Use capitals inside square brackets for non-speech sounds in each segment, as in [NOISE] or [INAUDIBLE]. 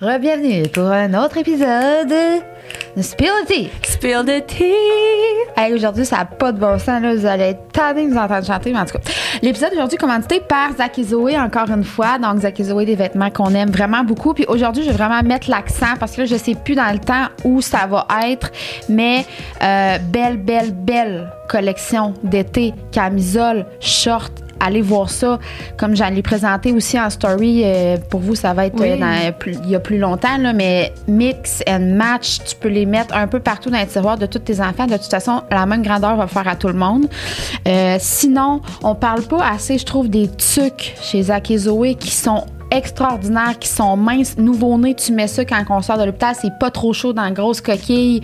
Rebienvenue pour un autre épisode de Spill the Tea. Spill the tea. Hey, aujourd'hui, ça n'a pas de bon sens. Là. Vous allez être tannés de nous entendre chanter, mais en tout cas. L'épisode d'aujourd'hui est commandité par Zach et Zoé, encore une fois. Donc, Zach et Zoé, des vêtements qu'on aime vraiment beaucoup. Puis aujourd'hui, je vais vraiment mettre l'accent parce que là, je sais plus dans le temps où ça va être, mais euh, belle, belle, belle collection d'été, camisole, short, allez voir ça. Comme j'allais présenter aussi en story, euh, pour vous, ça va être Oui. euh, dans- plus- il y a plus longtemps, là, mais mix and match, tu peux les mettre un peu partout dans les tiroirs de tous tes enfants. De toute façon, la même grandeur va faire à tout le monde. Euh, sinon, on parle pas assez, je trouve, des tucs chez Zach et Zoé qui sont extraordinaires, qui sont minces. Nouveau-né, tu mets ça quand on sort de l'hôpital, c'est pas trop chaud dans la grosse coquille.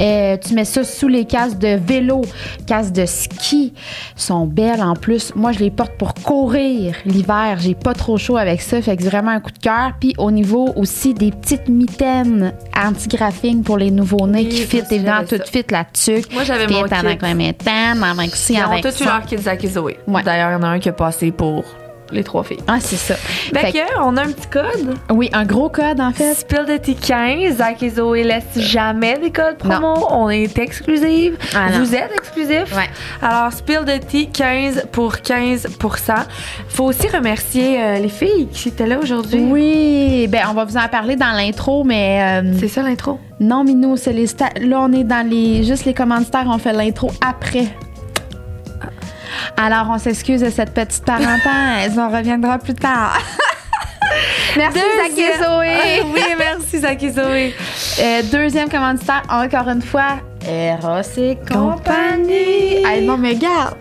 Euh, tu mets ça sous les casques de vélo, casques de ski. sont belles en plus. Moi, je les porte pour courir l'hiver. J'ai pas trop chaud avec ça, fait que c'est vraiment un coup de cœur. Puis au niveau aussi des petites mitaines anti-graphing pour les nouveau-nés Oui, qui fit évidemment tout ça. fit la tuque. Moi, j'avais mon kit. avec la mitaine, avec aussi Ils ont avec tous eu leur kit Zoé. Ouais. D'ailleurs, il y en a un qui a passé pour les trois filles. Ah, c'est ça. Fait que- on a un petit code? oui, un gros code en fait. Spill the tea 15. Zach et Zoé laissent jamais des codes promo. On est exclusive. Ah, non. Vous êtes exclusif. Ouais. Alors, Spill the tea 15 pour 15% Faut aussi remercier euh, les filles qui étaient là aujourd'hui. Oui, ben on va vous en parler dans l'intro, mais euh, C'est ça l'intro? non, Minou, c'est les là on est dans les juste les commanditaires, on fait l'intro après. Alors on s'excuse de cette petite parenthèse, on reviendra plus tard. [LAUGHS] Merci Zach et Zoé. oui, merci Zach et Zoé. Euh, deuxième commanditaire, encore une fois, Eros et compagnie. Hey, non mais regarde,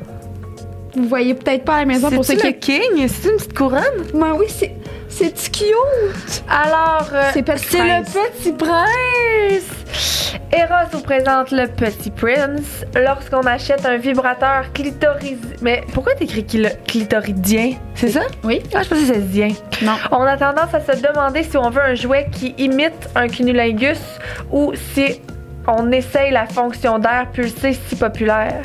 vous voyez peut-être pas à la maison pour ceux C'est qui. King? C'est une petite couronne? Ben oui, c'est c'est cute? Alors, euh, C'est Petit c'est le petit prince. Eros vous présente le petit prince. Lorsqu'on achète un vibrateur clitoridien. Mais pourquoi t'écris cli- clitoridien? C'est ça? Oui. Ah, je pensais que c'est dien. Non. On a tendance à se demander si on veut un jouet qui imite un cunnilingus ou si on essaye la fonction d'air pulsé si populaire.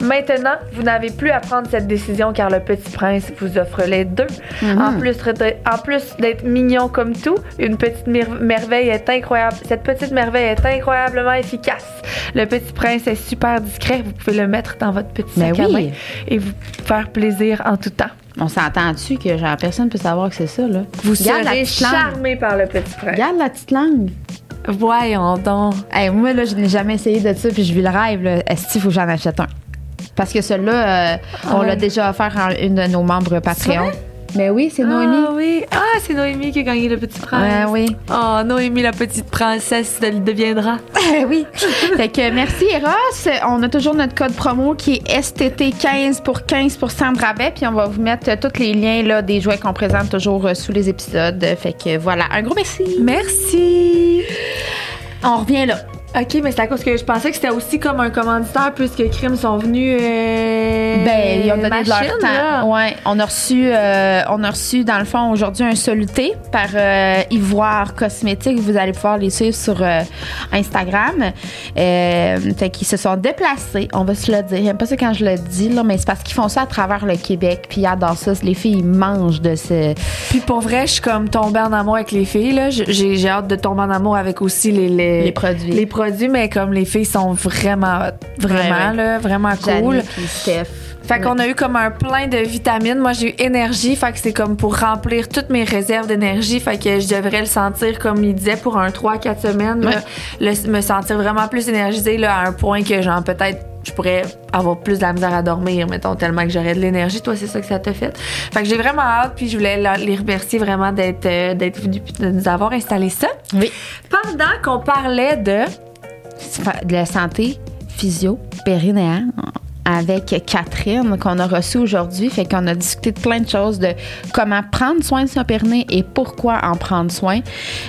Maintenant, vous n'avez plus à prendre cette décision car le petit prince vous offre les deux. En plus, de- en plus d'être mignon comme tout, une petite mer- merveille est incroyable. Cette petite merveille est incroyablement efficace. Le petit prince est super discret. Vous pouvez le mettre dans votre petit Ben sac à oui. main et vous faire plaisir en tout temps. On s'entend-tu que genre, personne peut savoir que c'est ça, là? Vous Garde serez charmé par le petit prince. Regarde la petite langue. Voyons donc. Hey, moi, là, je n'ai jamais essayé de ça, puis je vis le rêve, là. Est-ce qu'il faut que j'en achète un? Parce que celui-là, euh, on l'a déjà offert à une de nos membres Patreon. Mais oui, c'est Noémie. Ah oui. Ah, c'est Noémie qui a gagné le petit prince. Ouais, oui. Oh, Noémie, la petite princesse, elle deviendra. oui. fait que merci, Eros. On a toujours notre code promo qui est STT15 pour 15 de rabais. Puis on va vous mettre euh, tous les liens là, des jouets qu'on présente toujours euh, sous les épisodes. Fait que voilà, un gros merci. Merci. On revient là. Ok, mais c'est à cause que je pensais que c'était aussi comme un commanditaire puisque Crime sont venus. Euh, Ben, ils ont donné de leur machine, temps. là. Ouais, on a reçu, euh, on a reçu dans le fond aujourd'hui un soluté par euh, Ivoire Cosmétique. Vous allez pouvoir les suivre sur euh, Instagram. Fait qu'ils se sont déplacés. On va se le dire. J'aime pas ça quand je le dis là, mais c'est parce qu'ils font ça à travers le Québec. Puis ils adorent ça. Les filles ils mangent de ce. Puis pour vrai, je suis comme tombée en amour avec les filles. là. J'ai j'ai hâte de tomber en amour avec aussi les, les, Les produits. Les produits, mais comme les filles sont vraiment. Vraiment, Ouais, ouais. là, vraiment cool. Steph. Fait qu'on a eu comme un plein de vitamines. Moi, j'ai eu énergie. Fait que c'est comme pour remplir toutes mes réserves d'énergie. Fait que je devrais le sentir, comme il disait, pour un 3-4 semaines. là. Le- me sentir vraiment plus énergisée là, à un point que, genre, peut-être, je pourrais avoir plus de la misère à dormir, mettons, tellement que j'aurais de l'énergie. Toi, c'est ça que ça t'a fait? Fait que j'ai vraiment hâte. Puis je voulais la- les remercier vraiment d'être euh, d'être venus de nous avoir installé ça. Oui. Pendant qu'on parlait de. De la santé physio périnéale avec Catherine qu'on a reçue aujourd'hui. Fait qu'on a discuté de plein de choses de comment prendre soin de son périnée et pourquoi en prendre soin.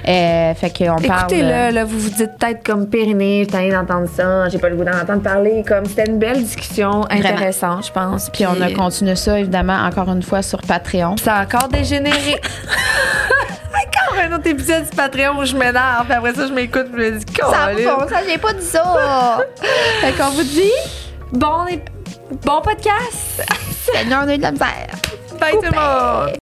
Euh, fait qu'on parle. Écoutez-le, là, vous vous dites peut-être comme Périnée, j'ai d'entendre ça, j'ai pas le goût d'en entendre parler. Comme c'était une belle discussion intéressante, je pense. Puis on a continué ça, évidemment, encore une fois sur Patreon. Ça a encore dégénéré. [LAUGHS] Encore un autre épisode du Patreon où je m'énerve. Après ça, je m'écoute je me dis Ça a pas bon, ça, j'ai pas dit ça. [LAUGHS] fait qu'on vous dit bon, bon podcast. Seigneur, on a eu de la misère. Bye Coupé. tout le monde.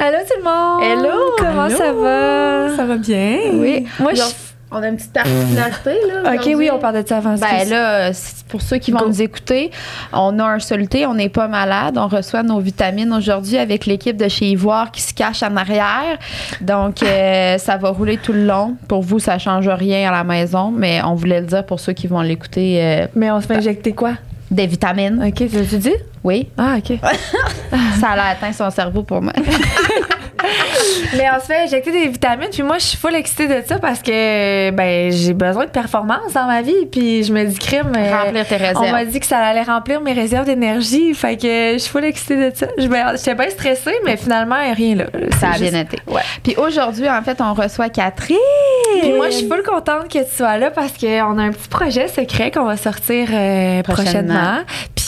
Allô tout le monde! Hello! Comment ça va? Ça va bien? Oui. Moi, je on a une petite particularité, là. Ok, oui, on parlait de ça avant. Ben là, pour ceux qui vont Go. nous écouter, on a un soluté, on n'est pas malade, on reçoit nos vitamines aujourd'hui avec l'équipe de chez Ivoire qui se cache en arrière. Donc, euh, [LAUGHS] ça va rouler tout le long. Pour vous, ça change rien à la maison, mais on voulait le dire pour ceux qui vont l'écouter. euh, Mais on se fait injecter quoi? des vitamines. Ok, tu tu dit? Oui, Ah, ok. [LAUGHS] ça a atteint son cerveau pour moi. [LAUGHS] [LAUGHS] Mais on se fait injecter des vitamines, puis moi, je suis full excitée de ça parce que ben j'ai besoin de performance dans ma vie, puis je me dis crime. euh, Remplir tes réserves. On m'a dit que ça allait remplir mes réserves d'énergie, fait que je suis full excitée de ça. J'étais bien stressée, mais finalement, rien là. Ça a C'est bien juste- été. Ouais. Puis aujourd'hui, en fait, on reçoit Catherine. Puis moi, je suis full contente que tu sois là parce qu'on a un petit projet secret qu'on va sortir euh, Prochainement. prochainement.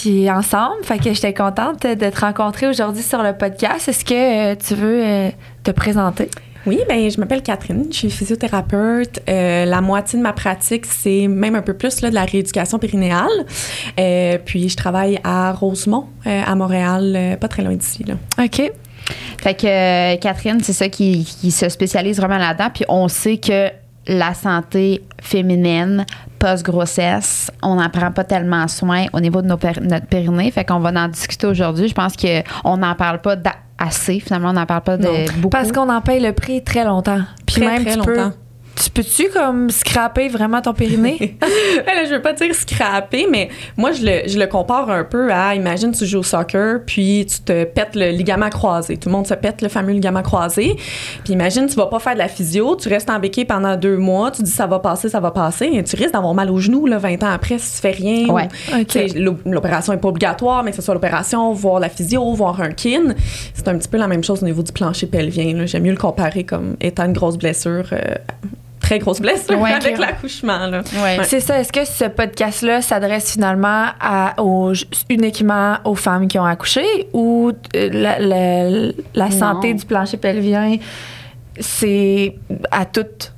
Puis ensemble, fait que j'étais contente de te rencontrer aujourd'hui sur le podcast. Est-ce que euh, tu veux euh, te présenter? Oui, ben je m'appelle Catherine, je suis physiothérapeute. Euh, la moitié de ma pratique, c'est même un peu plus là, de la rééducation périnéale. Euh, puis je travaille à Rosemont, euh, à Montréal, euh, pas très loin d'ici. Là. OK. Fait que euh, Catherine, c'est ça qui, qui se spécialise vraiment là-dedans. Puis on sait que la santé féminine post-grossesse, on n'en prend pas tellement soin au niveau de nos notre périnée. Fait qu'on va en discuter aujourd'hui. Je pense qu'on n'en parle pas assez. Finalement, on n'en parle pas de Non. beaucoup. Parce qu'on en paye le prix très longtemps. Puis Très, même très tu peux- longtemps. Tu peux-tu comme scraper vraiment ton périnée? [LAUGHS] Là, je veux pas dire scraper, mais moi, je le, je le compare un peu à, imagine, tu joues au soccer, puis tu te pètes le ligament croisé. Tout le monde se pète le fameux ligament croisé. Puis imagine, tu vas pas faire de la physio, tu restes en béquille pendant deux mois, tu dis ça va passer, ça va passer, et tu risques d'avoir mal au genou, là, 20 ans après, si tu fais rien. Ouais. L'opération est pas obligatoire, mais que ce soit l'opération, voir la physio, voir un kin. C'est un petit peu la même chose au niveau du plancher pelvien. J'aime mieux le comparer comme étant une grosse blessure. euh, Très grosse blessure Ouais, [LAUGHS] avec l'accouchement. là. Ouais. Ouais. C'est ça. Est-ce que ce podcast-là s'adresse finalement à, aux- uniquement aux femmes qui ont accouché ou euh, la, la- la Non. santé du plancher pelvien, c'est à toutes?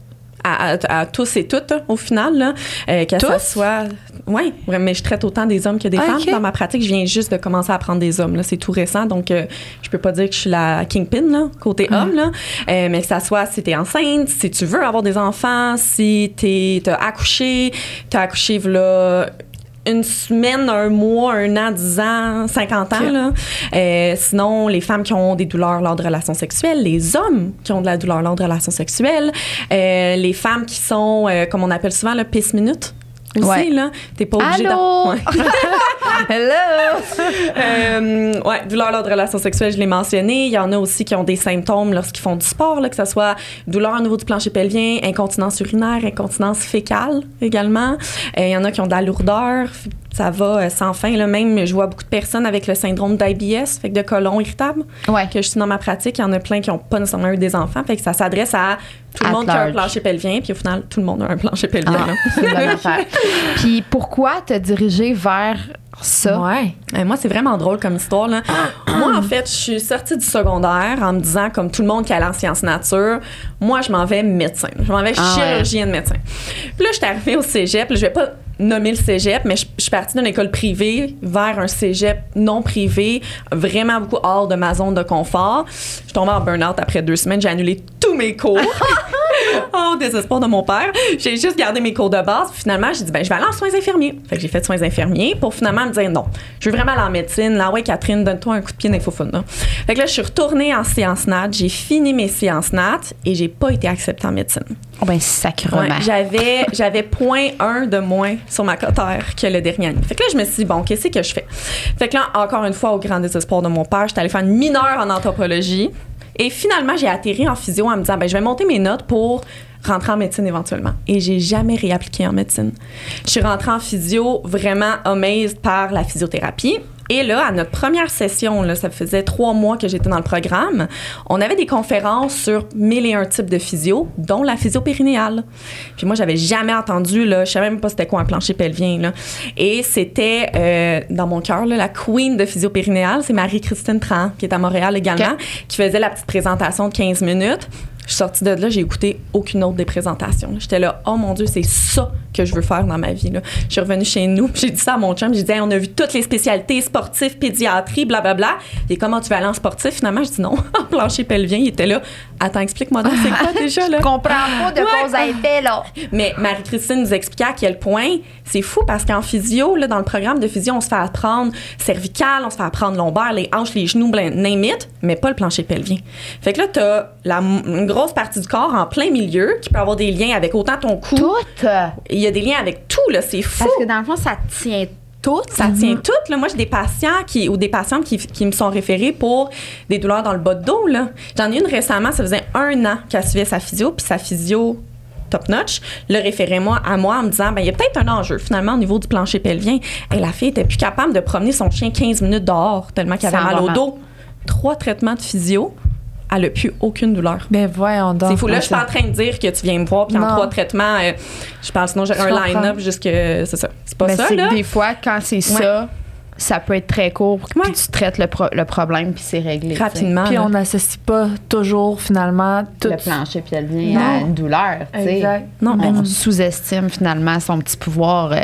À, à- à tous et toutes, au final, là, euh, que ça soit... Oui, mais je traite autant des hommes que des Ah, femmes. Dans ma pratique, je viens juste de commencer à prendre des hommes. C'est tout récent, donc euh, je peux pas dire que je suis la kingpin, là, côté Ah. homme. Là. Euh, mais que ça soit si t'es enceinte, si tu veux avoir des enfants, si t'es- t'as accouché, t'as accouché là une semaine, un mois, un an, dix ans, 50 ans. Là. Euh, sinon, les femmes qui ont des douleurs lors de relations sexuelles, les hommes qui ont de la douleur lors de relations sexuelles, euh, les femmes qui sont, euh, comme on appelle souvent, le pisse minute. Aussi, Ouais. là. T'es pas obligé Allô? Ouais. [LAUGHS] Hello! Euh, ouais, douleur lors de relations sexuelles, je l'ai mentionné. Il y en a aussi qui ont des symptômes lorsqu'ils font du sport, là, que ce soit douleur au niveau du plancher pelvien, incontinence urinaire, incontinence fécale également. Euh, il y en a qui ont de la lourdeur. Ça va euh, sans fin. Là. Même, je vois beaucoup de personnes avec le syndrome d'IBS, fait que de colon irritable, Ouais. que je suis dans ma pratique. Il y en a plein qui n'ont pas nécessairement eu des enfants. Fait que ça s'adresse à tout le At monde qui a un plancher pelvien. Puis au final, tout le monde a un plancher pelvien. Ah, là. c'est une bonne affaire. [LAUGHS] Puis pourquoi te diriger vers ça? Ouais. Moi, c'est vraiment drôle comme histoire. Là. moi, en fait, je suis sortie du secondaire en me disant, comme tout le monde qui allait en sciences nature, moi, je m'en vais médecin. Je m'en vais Ah ouais. chirurgienne médecin. Puis là, je suis arrivée au cégep. Là, je vais pas nommer le cégep, mais je, je suis partie d'une école privée vers un cégep non privé, vraiment beaucoup hors de ma zone de confort. Je suis tombée en burn-out après deux semaines. J'ai annulé tous mes cours. [LAUGHS] oh, désespoir de mon père. J'ai juste gardé mes cours de base. Puis finalement, j'ai dit, ben, je vais aller en soins infirmiers. Fait que j'ai fait soins infirmiers pour finalement me dire, non, je veux vraiment aller en médecine. Là, ouais, Catherine, donne-toi un coup de pied d'infophone. là. Fait que là, je suis retournée en séance nat. J'ai fini mes séances nat et j'ai pas été acceptée en médecine. Oh ben sacrement. Ouais, j'avais j'avais point un de moins sur ma cotère que le dernier année. Fait que là, je me suis dit, bon, qu'est-ce que je fais? Fait que là, encore une fois, au grand désespoir de mon père, j'étais allée faire une mineure en anthropologie. Et finalement, j'ai atterri en physio en me disant, ben, je vais monter mes notes pour rentrer en médecine éventuellement. Et j'ai jamais réappliqué en médecine. Je suis rentrée en physio vraiment amazed par la physiothérapie. Et là, à notre première session, là, ça faisait trois mois que j'étais dans le programme, on avait des conférences sur mille et un types de physio, dont la physio périnéale. Puis moi, j'avais jamais entendu, là, je savais même pas c'était quoi un plancher pelvien. Là. Et c'était, euh, dans mon cœur, la queen de physio périnéale, c'est Marie-Christine Tran, qui est à Montréal également, qui faisait la petite présentation de 15 minutes. Je suis sortie de là, j'ai écouté aucune autre des présentations. J'étais là, oh mon Dieu, c'est ça que je veux faire dans ma vie. Là. Je suis revenue chez nous, [LAUGHS] j'ai dit ça à mon chum. J'ai dit, Hey, on a vu toutes les spécialités, sportifs, pédiatrie, blablabla. Et comment tu vas aller en sportif? Finalement, je dis non. [LAUGHS] En plancher pelvien, il était là, Attends, explique-moi donc, c'est quoi [LAUGHS] déjà, là? Je comprends pas de cause à effet, là. Mais Marie-Christine nous expliquait à quel point c'est fou parce qu'en physio, là, dans le programme de physio, on se fait apprendre cervical, on se fait apprendre lombaire, les hanches, les genoux, blin- name it, mais pas le plancher pelvien. Fait que là, t'as la, une grosse partie du corps en plein milieu qui peut avoir des liens avec autant ton cou. Toutes? Il y a des liens avec tout, là, c'est fou. Parce que dans le fond, ça tient tout. Ça tient tout. Là. Moi, j'ai des patients qui, ou des patientes qui, qui me sont référés pour des douleurs dans le bas de dos. là. J'en ai une récemment, ça faisait un an qu'elle suivait sa physio, puis sa physio top notch le référait moi à moi en me disant ben il y a peut-être un enjeu finalement au niveau du plancher pelvien et la fille était plus capable de promener son chien 15 minutes dehors tellement qu'elle avait mal au dos trois traitements de physio elle a plus aucune douleur Ben voyons donc. c'est fou. Là, je suis pas en train de dire que tu viens me voir, puis en trois traitements, euh, je parle, sinon j'aurais un line-up jusque. C'est ça. C'est pas Mais ça, là? que des fois, quand c'est ça, ça peut être très court, Ouais. puis tu traites le, pro- le problème, puis c'est réglé. Rapidement. Puis on n'associe pas toujours finalement tout. Le plancher pelvien Non. à une douleur. tu sais. Exact. Non, On sous-estime finalement son petit pouvoir, euh,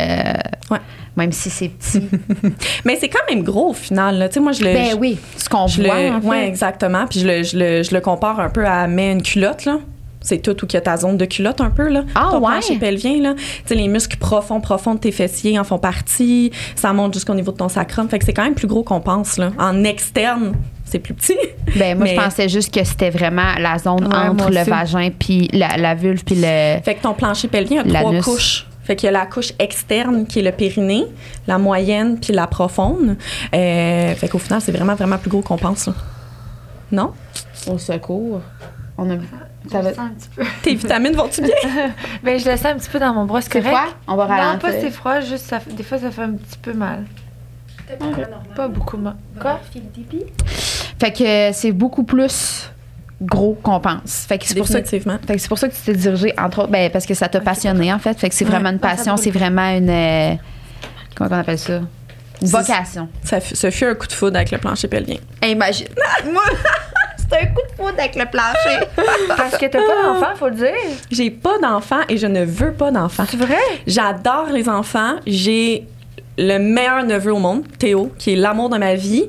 Ouais. même si c'est petit. [LAUGHS] Mais c'est quand même gros au final. Là. Tu sais, moi, je le. ben je- oui, ce qu'on voit. le, en fait. ouais, exactement. Puis je le, je, le, je le compare un peu à mettre une culotte, là. C'est tout y a ta zone de culotte un peu, là. Ah, Ton ouais? plancher pelvien, là. Tu sais, les muscles profonds, profonds de tes fessiers en font partie. Ça monte jusqu'au niveau de ton sacrum. Fait que c'est quand même plus gros qu'on pense, là. En externe, c'est plus petit. Ben, moi, Mais- je pensais juste que c'était vraiment la zone Ouais, entre le vagin puis la, la vulve puis le. Fait que ton plancher pelvien a trois couches. Fait qu'il y a la couche externe qui est le périnée, la moyenne puis la profonde. Euh, fait qu'au final, c'est vraiment, vraiment plus gros qu'on pense, là. Non? Au secours. On a. Ça va. Je le sens un petit peu. Tes vitamines vont-tu bien? [LAUGHS] Ben, je le sens un petit peu dans mon bras, c'est correct? froid? On va Non, ralentir. pas c'est froid, juste ça, des fois ça fait un petit peu mal. Pas beaucoup mal. Quoi? Fait que c'est beaucoup plus gros qu'on pense. Fait que c'est pour ça que. Fait que c'est pour ça que tu t'es dirigé, entre autres, ben, parce que ça t'a passionné, en fait. Fait que c'est vraiment une Ouais, ça passion, c'est vraiment une. euh, comment on appelle ça? Une vocation. Ça, fut- ce fut un coup de foudre avec le plancher pelvien. Imagine. Moi, c'est [LAUGHS] un coup de foudre avec le plancher. [LAUGHS] Parce que t'as pas d'enfant, faut le dire. J'ai pas d'enfants et je ne veux pas d'enfants. C'est vrai? J'adore les enfants. J'ai le meilleur neveu au monde, Théo, qui est l'amour de ma vie.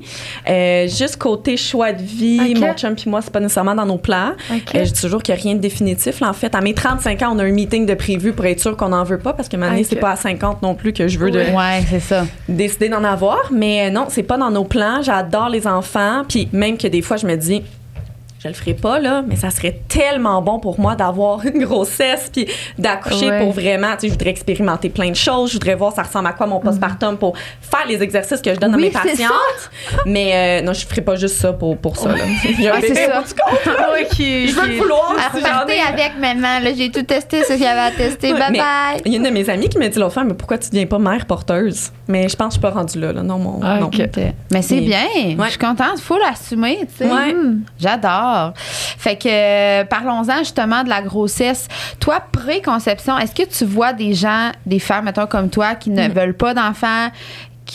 Euh, juste côté choix de vie, mon chum puis moi, c'est pas nécessairement dans nos plans. Euh, je dis toujours qu'il n'y a rien de définitif. là. en fait, à mes 35 ans, on a un meeting de prévu pour être sûr qu'on n'en veut pas parce que maintenant, Ok. c'est pas à 50 non plus que je veux de Ouais, c'est ça. décider d'en avoir. Mais euh, non, c'est pas dans nos plans. J'adore les enfants. Puis même que des fois, je me dis, je le ferai pas, là, mais ça serait tellement bon pour moi d'avoir une grossesse puis d'accoucher Ouais. pour vraiment, tu sais, je voudrais expérimenter plein de choses. Je voudrais voir ça ressemble à quoi mon postpartum pour faire les exercices que je donne Oui, à mes c'est patientes. Mais euh, non, je ferai pas juste ça pour, pour ça, là. Ouais, c'est bébé ça. Ouais, qui, Je veux qui- le vouloir. Partez avec maman. Là, j'ai tout testé ce qu'il y avait à tester. Ouais, bye bye. Il y a une de mes amies qui m'a dit l'autre fois, mais pourquoi tu deviens pas mère porteuse? Mais je pense que je suis pas rendue là, là. Non, mon. Ah, non. Mais c'est bien. Je suis contente. Faut l'assumer, tu sais. Ouais. Fait que euh, parlons-en justement de la grossesse. Toi, pré-conception, est-ce que tu vois des gens, des femmes, mettons comme toi, qui ne Mm. veulent pas d'enfants,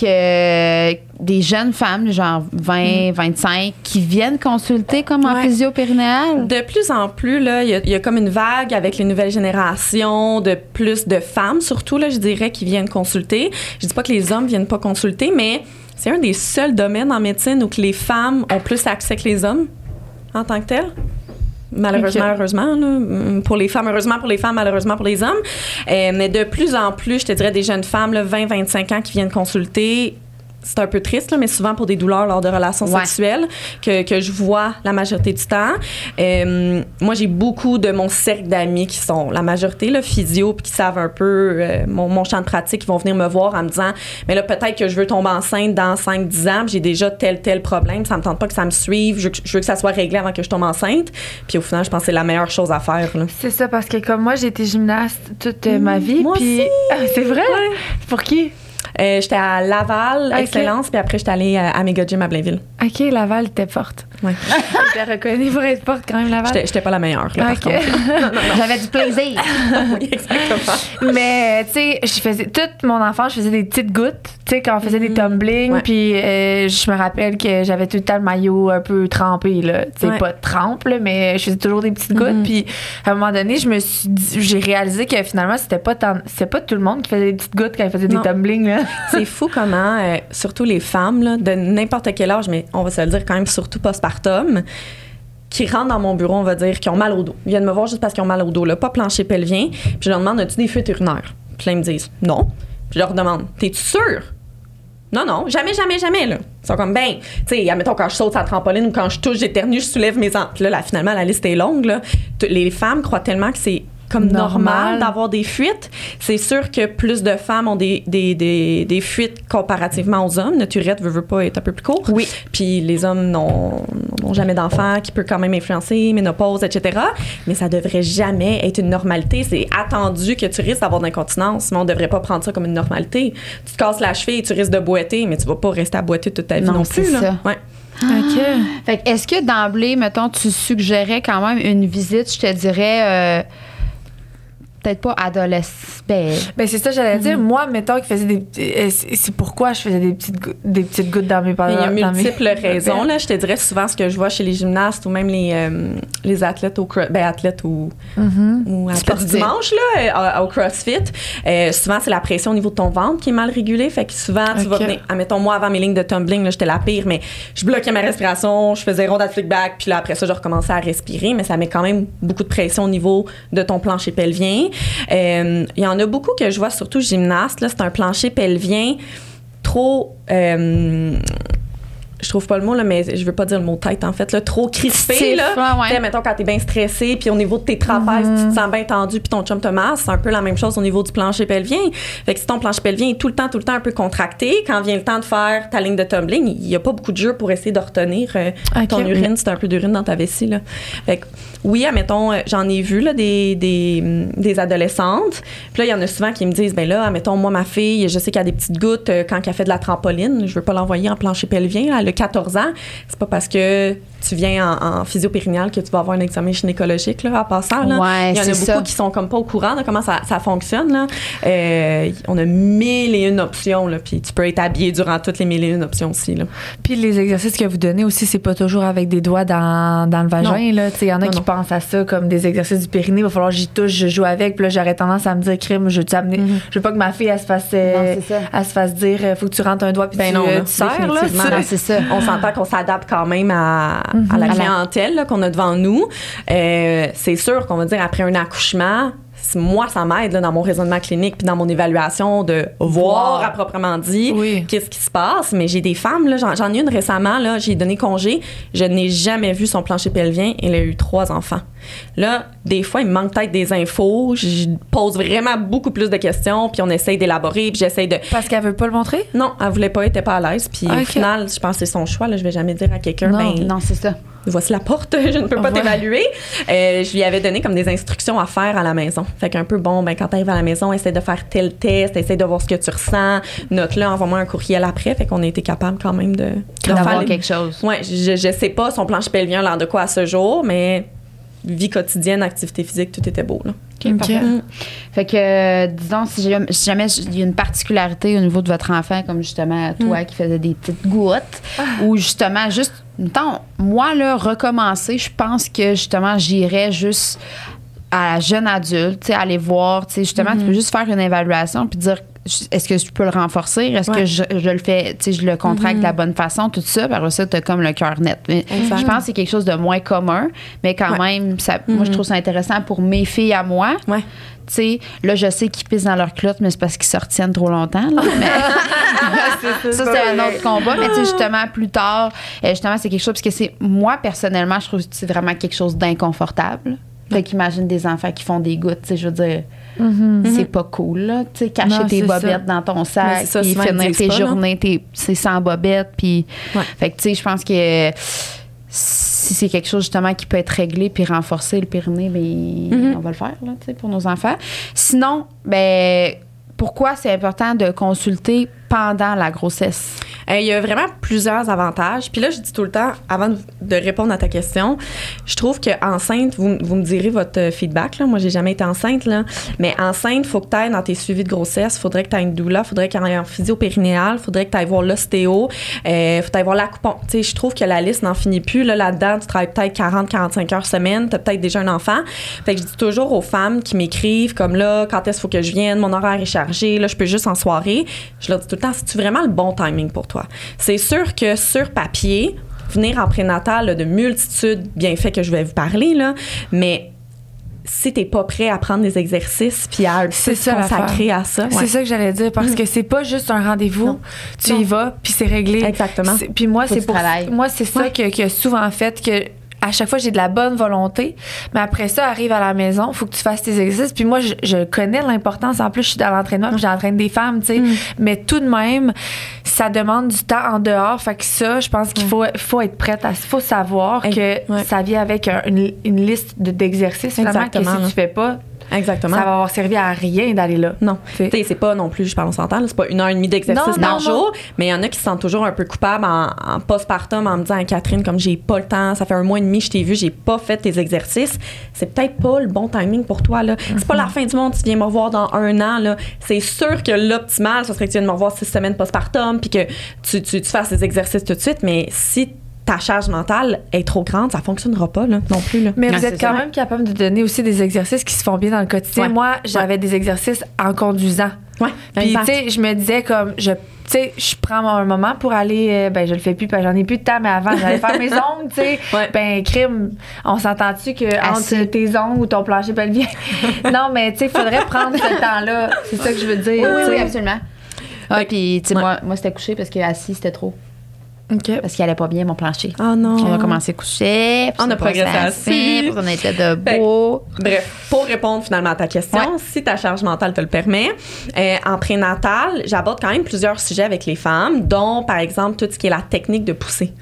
que des jeunes femmes, genre 20, 25, qui viennent consulter comme en Ouais. physio périnéale? De plus en plus, là, il y, a- il y a comme une vague avec les nouvelles générations, de plus de femmes, surtout, là, je dirais, qui viennent consulter. Je dis pas que les hommes viennent pas consulter, mais c'est un des seuls domaines en médecine où que les femmes ont plus accès que les hommes en tant que tel. Malheureusement, Ok. heureusement, là, mm, pour les femmes, heureusement pour les femmes, malheureusement pour les hommes. Euh, mais de plus en plus, je te dirais, des jeunes femmes, 20-25 ans qui viennent consulter, c'est un peu triste, là, mais souvent pour des douleurs lors de relations Ouais. sexuelles que, que je vois la majorité du temps. Euh, moi, j'ai beaucoup de mon cercle d'amis qui sont la majorité là, physio puis qui savent un peu euh, mon, mon champ de pratique, qui vont venir me voir en me disant mais là peut-être que je veux tomber enceinte dans 5-10 ans, puis j'ai déjà tel tel problème, ça me tente pas que ça me suive, je, veux que- je veux que ça soit réglé avant que je tombe enceinte. Puis au final, je pense que c'est la meilleure chose à faire. Là. C'est ça, parce que comme moi, j'ai été gymnaste toute euh, ma vie. moi puis aussi. Ah, [LAUGHS] c'est vrai? Pour qui? Euh, j'étais à Laval, Ok. Excellence, puis après j'étais allée à, à Méga Gym à Blainville. OK, Laval était forte. Ouais. [LAUGHS] J'étais reconnue pour être forte quand même, Laval. J'étais j'étais pas la meilleure, là, par Ok. contre. [LAUGHS] J'avais du plaisir. [LAUGHS] oui, exactement. Mais, tu sais, je faisais toute mon enfance, je faisais des petites gouttes, tu sais, quand on faisait des Mhm. tumblings, puis euh, je me rappelle que j'avais tout le temps le maillot un peu trempé, là. Tu sais, Ouais. pas trempe, là, mais je faisais toujours des petites gouttes, Mhm. puis à un moment donné, je me suis dit- j'ai réalisé que finalement, c'était pas tant, c'était pas tout le monde qui faisait des petites gouttes quand il faisait Non. des tumblings, là. C'est fou comment, euh, surtout les femmes, là, de n'importe quel âge, mais on va se le dire quand même, surtout postpartum, qui rentrent dans mon bureau, on va dire, qui ont mal au dos. Ils viennent me voir juste parce qu'ils ont mal au dos, là, pas plancher pelvien. Puis je leur demande, as-tu des fuites urinaires? Puis là, ils me disent, non. Puis je leur demande, t'es-tu sûr? Non, non, jamais, jamais, jamais, là. Ils sont comme, ben, tu sais, admettons, quand je saute la trampoline ou quand je touche, j'éternue, je soulève mes ans. Là, là, finalement, la liste est longue, Les femmes croient tellement que c'est comme normal, Normal. d'avoir des fuites. C'est sûr que plus de femmes ont des, des, des, des fuites comparativement aux hommes. Notre urètre veut, veut pas être un peu plus court. Oui. Puis les hommes n'ont jamais d'enfants, qui peut quand même influencer, ménopause, etc. Mais ça devrait jamais être une normalité. C'est attendu que tu risques d'avoir de l'incontinence, mais on devrait pas prendre ça comme une normalité. Tu te casses la cheville, tu risques de boiter, mais tu vas pas rester à boiter toute ta vie Non, non, plus. c'est là. ça. Ouais. OK. Fait que est-ce que d'emblée, mettons, tu suggérais quand même une visite, je te dirais, euh, peut-être pas adolescent. Ben, Ben, c'est ça, j'allais dire. Moi, mettons, qui faisait des. euh, C'est pourquoi je faisais des petites, des petites gouttes dans mes Mais il y a mes- multiples [LAUGHS] raisons. Là. Je te dirais souvent ce que je vois chez les gymnastes ou même les, euh, les athlètes au cro- ben, athlètes ou, ou athlètes du Sportifs. dimanche là, euh, au CrossFit. Euh, souvent, c'est la pression au niveau de ton ventre qui est mal régulée. Fait que souvent, tu vas venir. Admettons, moi, avant mes lignes de tumbling, là, j'étais la pire, mais je bloquais ma respiration, je faisais ronde à flick back, puis là, après ça, je recommençais à respirer. Mais ça met quand même beaucoup de pression au niveau de ton plancher pelvien. Euh, Il y en a beaucoup que je vois, surtout gymnastes. là, C'est un plancher pelvien trop. euh, je trouve pas le mot, là, mais je veux pas dire le mot tête, en fait, là, trop crispé. Là. ouais, mettons, quand t'es bien stressé, puis au niveau de tes trapèzes, tu te sens bien tendu, puis ton chum te masse, c'est un peu la même chose au niveau du plancher pelvien. Fait que si ton plancher pelvien est tout le temps, tout le temps un peu contracté, quand vient le temps de faire ta ligne de tumbling, il y a pas beaucoup de jeu pour essayer de retenir euh, ton urine, c'est un peu d'urine dans ta vessie, là. Fait que, oui, admettons, euh, j'en ai vu, là, des, des, hum, des adolescentes. Puis là, il y en a souvent qui me disent, ben là, admettons, moi, ma fille, je sais qu'il y a des petites gouttes euh, quand elle fait de la trampoline. Je veux pas l'envoyer en plancher pelvien, là, elle a 14 ans. C'est pas parce que tu viens en, en que tu vas avoir un examen gynécologique, là, en passant, là. Ouais, il y en a beaucoup ça. qui sont comme pas au courant de comment ça, ça fonctionne, là. Euh, on a mille et une options, là. Puis tu peux être habillé durant toutes les mille et une options aussi, là. Puis les exercices que vous donnez aussi, c'est pas toujours avec des doigts dans, dans le vagin. Il y en a Non, qui non. pensent à ça comme des exercices du périnée. Il va falloir que j'y touche, je joue avec. Puis là, j'aurais tendance à me dire, crime, je veux amener. Je veux pas que ma fille, elle se fasse, euh, Non, ça. elle se fasse dire, euh, faut que tu rentres un doigt puis Ben tu, non, euh, là, tu c'est ça. on s'entend qu'on s'adapte quand même à, à la À la- clientèle qu'on a devant nous. Euh, c'est sûr qu'on va dire après un accouchement, moi, ça m'aide dans mon raisonnement clinique puis dans mon évaluation de voir, à proprement dit Oui. qu'est-ce qui se passe. Mais j'ai des femmes, là, j'en, ai une récemment, là, j'ai donné congé, je n'ai jamais vu son plancher pelvien, elle a eu trois enfants. Là, des fois, il me manque peut-être des infos, je pose vraiment beaucoup plus de questions, puis on essaye d'élaborer, puis j'essaye de... Parce qu'elle veut pas le montrer? Non, elle voulait pas, elle était pas à l'aise. Puis au final, je pense que c'est son choix. Là, je vais jamais dire à quelqu'un, Non, ben, Non, c'est ça. Voici la porte, [LAUGHS] je ne peux pas Ouais. t'évaluer. Euh, je lui avais donné comme des instructions à faire à la maison. Fait qu'un peu, bon, ben, quand tu arrives à la maison, essaie de faire tel test, essaie de voir ce que tu ressens. Note-le, envoie-moi un courriel après. Fait qu'on a été capable quand même de, de faire quelque chose. Ouais, je, je sais pas son planche pelvien l'air de quoi à ce jour, mais vie quotidienne, activité physique, tout était beau. Là. Ok. parfait. Fait que, euh, disons, si jamais si jamais il y a une particularité au niveau de votre enfant, comme justement toi qui faisais des petites gouttes, ou justement, juste, mettons, moi, là, recommencer, je pense que justement, j'irais juste à la jeune adulte, tu sais, aller voir, tu sais, justement, tu peux juste faire une évaluation puis dire est-ce que je peux le renforcer? Est-ce Ouais. que je, je le fais, tu sais, je le contracte de la bonne façon, tout ça, par ça, tu as comme le cœur net. Mais je pense que c'est quelque chose de moins commun, mais quand Ouais. même, ça, moi, je trouve ça intéressant pour mes filles à moi. Ouais. Tu sais, là, je sais qu'ils pissent dans leur clotte, mais c'est parce qu'ils se retiennent trop longtemps. là. [LAUGHS] Mais [LAUGHS] ça, c'est un autre combat. Mais tu sais, justement, plus tard, euh, justement, c'est quelque chose, parce que c'est, moi, personnellement, je trouve que c'est vraiment quelque chose d'inconfortable. Fait qu'imagine des enfants qui font des gouttes, tu sais, je veux dire, c'est pas cool, là. Tu sais, cacher Non, tes bobettes ça. dans ton sac, puis finir tes pas, journées, tes, c'est sans bobettes, puis... Ouais. Fait que, tu sais, je pense que si c'est quelque chose, justement, qui peut être réglé puis renforcer le périnée, ben, on va le faire, là, tu sais, pour nos enfants. Sinon, ben, pourquoi c'est important de consulter pendant la grossesse? Euh, Il y a vraiment plusieurs avantages. Puis là, je dis tout le temps, avant de, répondre à ta question, je trouve que enceinte, vous, vous me direz votre feedback. Là. Moi, j'ai jamais été enceinte, là. mais enceinte, faut que tu ailles dans tes suivis de grossesse. faudrait que tu aies une doula, faudrait qu'il y ait un physio-périnéal, faudrait que tu ailles voir l'ostéo, euh, faut que tu ailles voir je trouve que la liste n'en finit plus. Là, là-dedans, tu travailles peut-être 40-45 heures semaine, tu as peut-être déjà un enfant. Fait que je dis toujours aux femmes qui m'écrivent comme là, quand est-ce faut que je vienne, mon horaire est chargé, là, je peux juste en soirée. Je leur dis tout le temps, c'est-tu vraiment le bon timing pour toi? C'est sûr que sur papier, venir en prénatal là, de multitudes bienfaits que je vais vous parler, là, mais si t'es pas prêt à prendre des exercices puis à C'est se ça, consacrer à ça, C'est ça que j'allais dire parce que c'est pas juste un rendez-vous. Non. Tu Non. y vas puis c'est réglé. Exactement. C'est- Puis moi Faut c'est pour travail. moi c'est ça Ouais. que, qui a souvent fait que à chaque fois j'ai de la bonne volonté, mais après ça arrive à la maison, faut que tu fasses tes exercices. Puis moi je, je connais l'importance. En plus je suis dans l'entraînement, puis j'entraîne des femmes, tu sais. Mm. Mais tout de même, ça demande du temps en dehors. Fait que ça, je pense qu'il faut faut être prête à, faut savoir que ouais. ça vient avec un- une, une liste de- d'exercices. Finalement que si tu fais pas, Exactement. ça va avoir servi à rien d'aller là. Non. Tu sais, c'est pas non plus, je parle, on s'entend, c'est pas une heure et demie d'exercice par jour, mais il y en a qui se sentent toujours un peu coupables en, en postpartum en me disant, Catherine, comme j'ai pas le temps, ça fait un mois et demi que je t'ai vu, j'ai pas fait tes exercices, c'est peut-être pas le bon timing pour toi, là. C'est pas la fin du monde, tu viens me revoir dans un an, là. C'est sûr que l'optimal, ce serait que tu viennes me revoir six semaines postpartum, puis que tu, tu, tu fasses tes exercices tout de suite, mais si ta charge mentale est trop grande, ça fonctionnera pas, là, non plus, là. Mais vous êtes quand ça. même capable de donner aussi des exercices qui se font bien dans le quotidien. Ouais. Moi, j'avais des exercices en conduisant. Ouais, Puis, tu sais, je me disais comme, je, tu sais, je prends un moment pour aller, euh, ben, je le fais plus, que j'en ai plus de temps, mais avant, j'allais faire mes [LAUGHS] ongles, tu sais. Ouais. Ben, crime, on s'entend-tu que Assis. entre tes ongles ou ton plancher pelvien? [LAUGHS] non, mais, tu sais, il faudrait prendre ce temps-là. C'est ça que je veux dire. Oui, oui, sais. absolument. Ah, puis, tu sais, ouais. moi, moi c'était couché parce que assis, c'était trop. OK. Parce qu'il allait pas bien, mon plancher. Oh non. On a commencé couché. puis On a progressé assis. puis on était debout. Bref, pour répondre finalement à ta question, Ouais. si ta charge mentale te le permet, euh, en prénatal, j'aborde quand même plusieurs sujets avec les femmes, dont par exemple tout ce qui est la technique de pousser.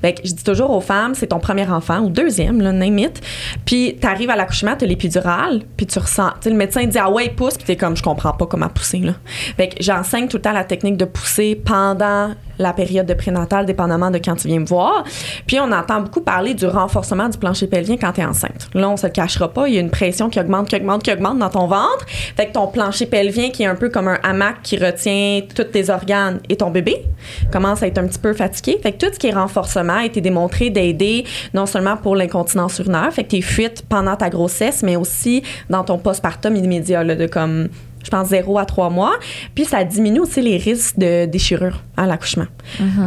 Fait que je dis toujours aux femmes, c'est ton premier enfant ou deuxième, là, name it. Puis t'arrives à l'accouchement, t'as l'épidural, puis tu ressens, le médecin dit ah ouais, pousse, puis t'es comme je comprends pas comment pousser là. Fait que j'enseigne tout le temps la technique de pousser pendant la période de prénatal, dépendamment de quand tu viens me voir. Puis on entend beaucoup parler du renforcement du plancher pelvien quand tu es enceinte. Là, on se le cachera pas, il y a une pression qui augmente, qui augmente, qui augmente dans ton ventre. Fait que ton plancher pelvien, qui est un peu comme un hamac qui retient tous tes organes et ton bébé, commence à être un petit peu fatigué. Fait que tout ce qui est renforcement a été démontré d'aider non seulement pour l'incontinence urinaire, fait que tes fuites pendant ta grossesse, mais aussi dans ton postpartum immédiat, là, de comme je pense 0 à 3 mois. Puis ça diminue aussi les risques de déchirure à l'accouchement.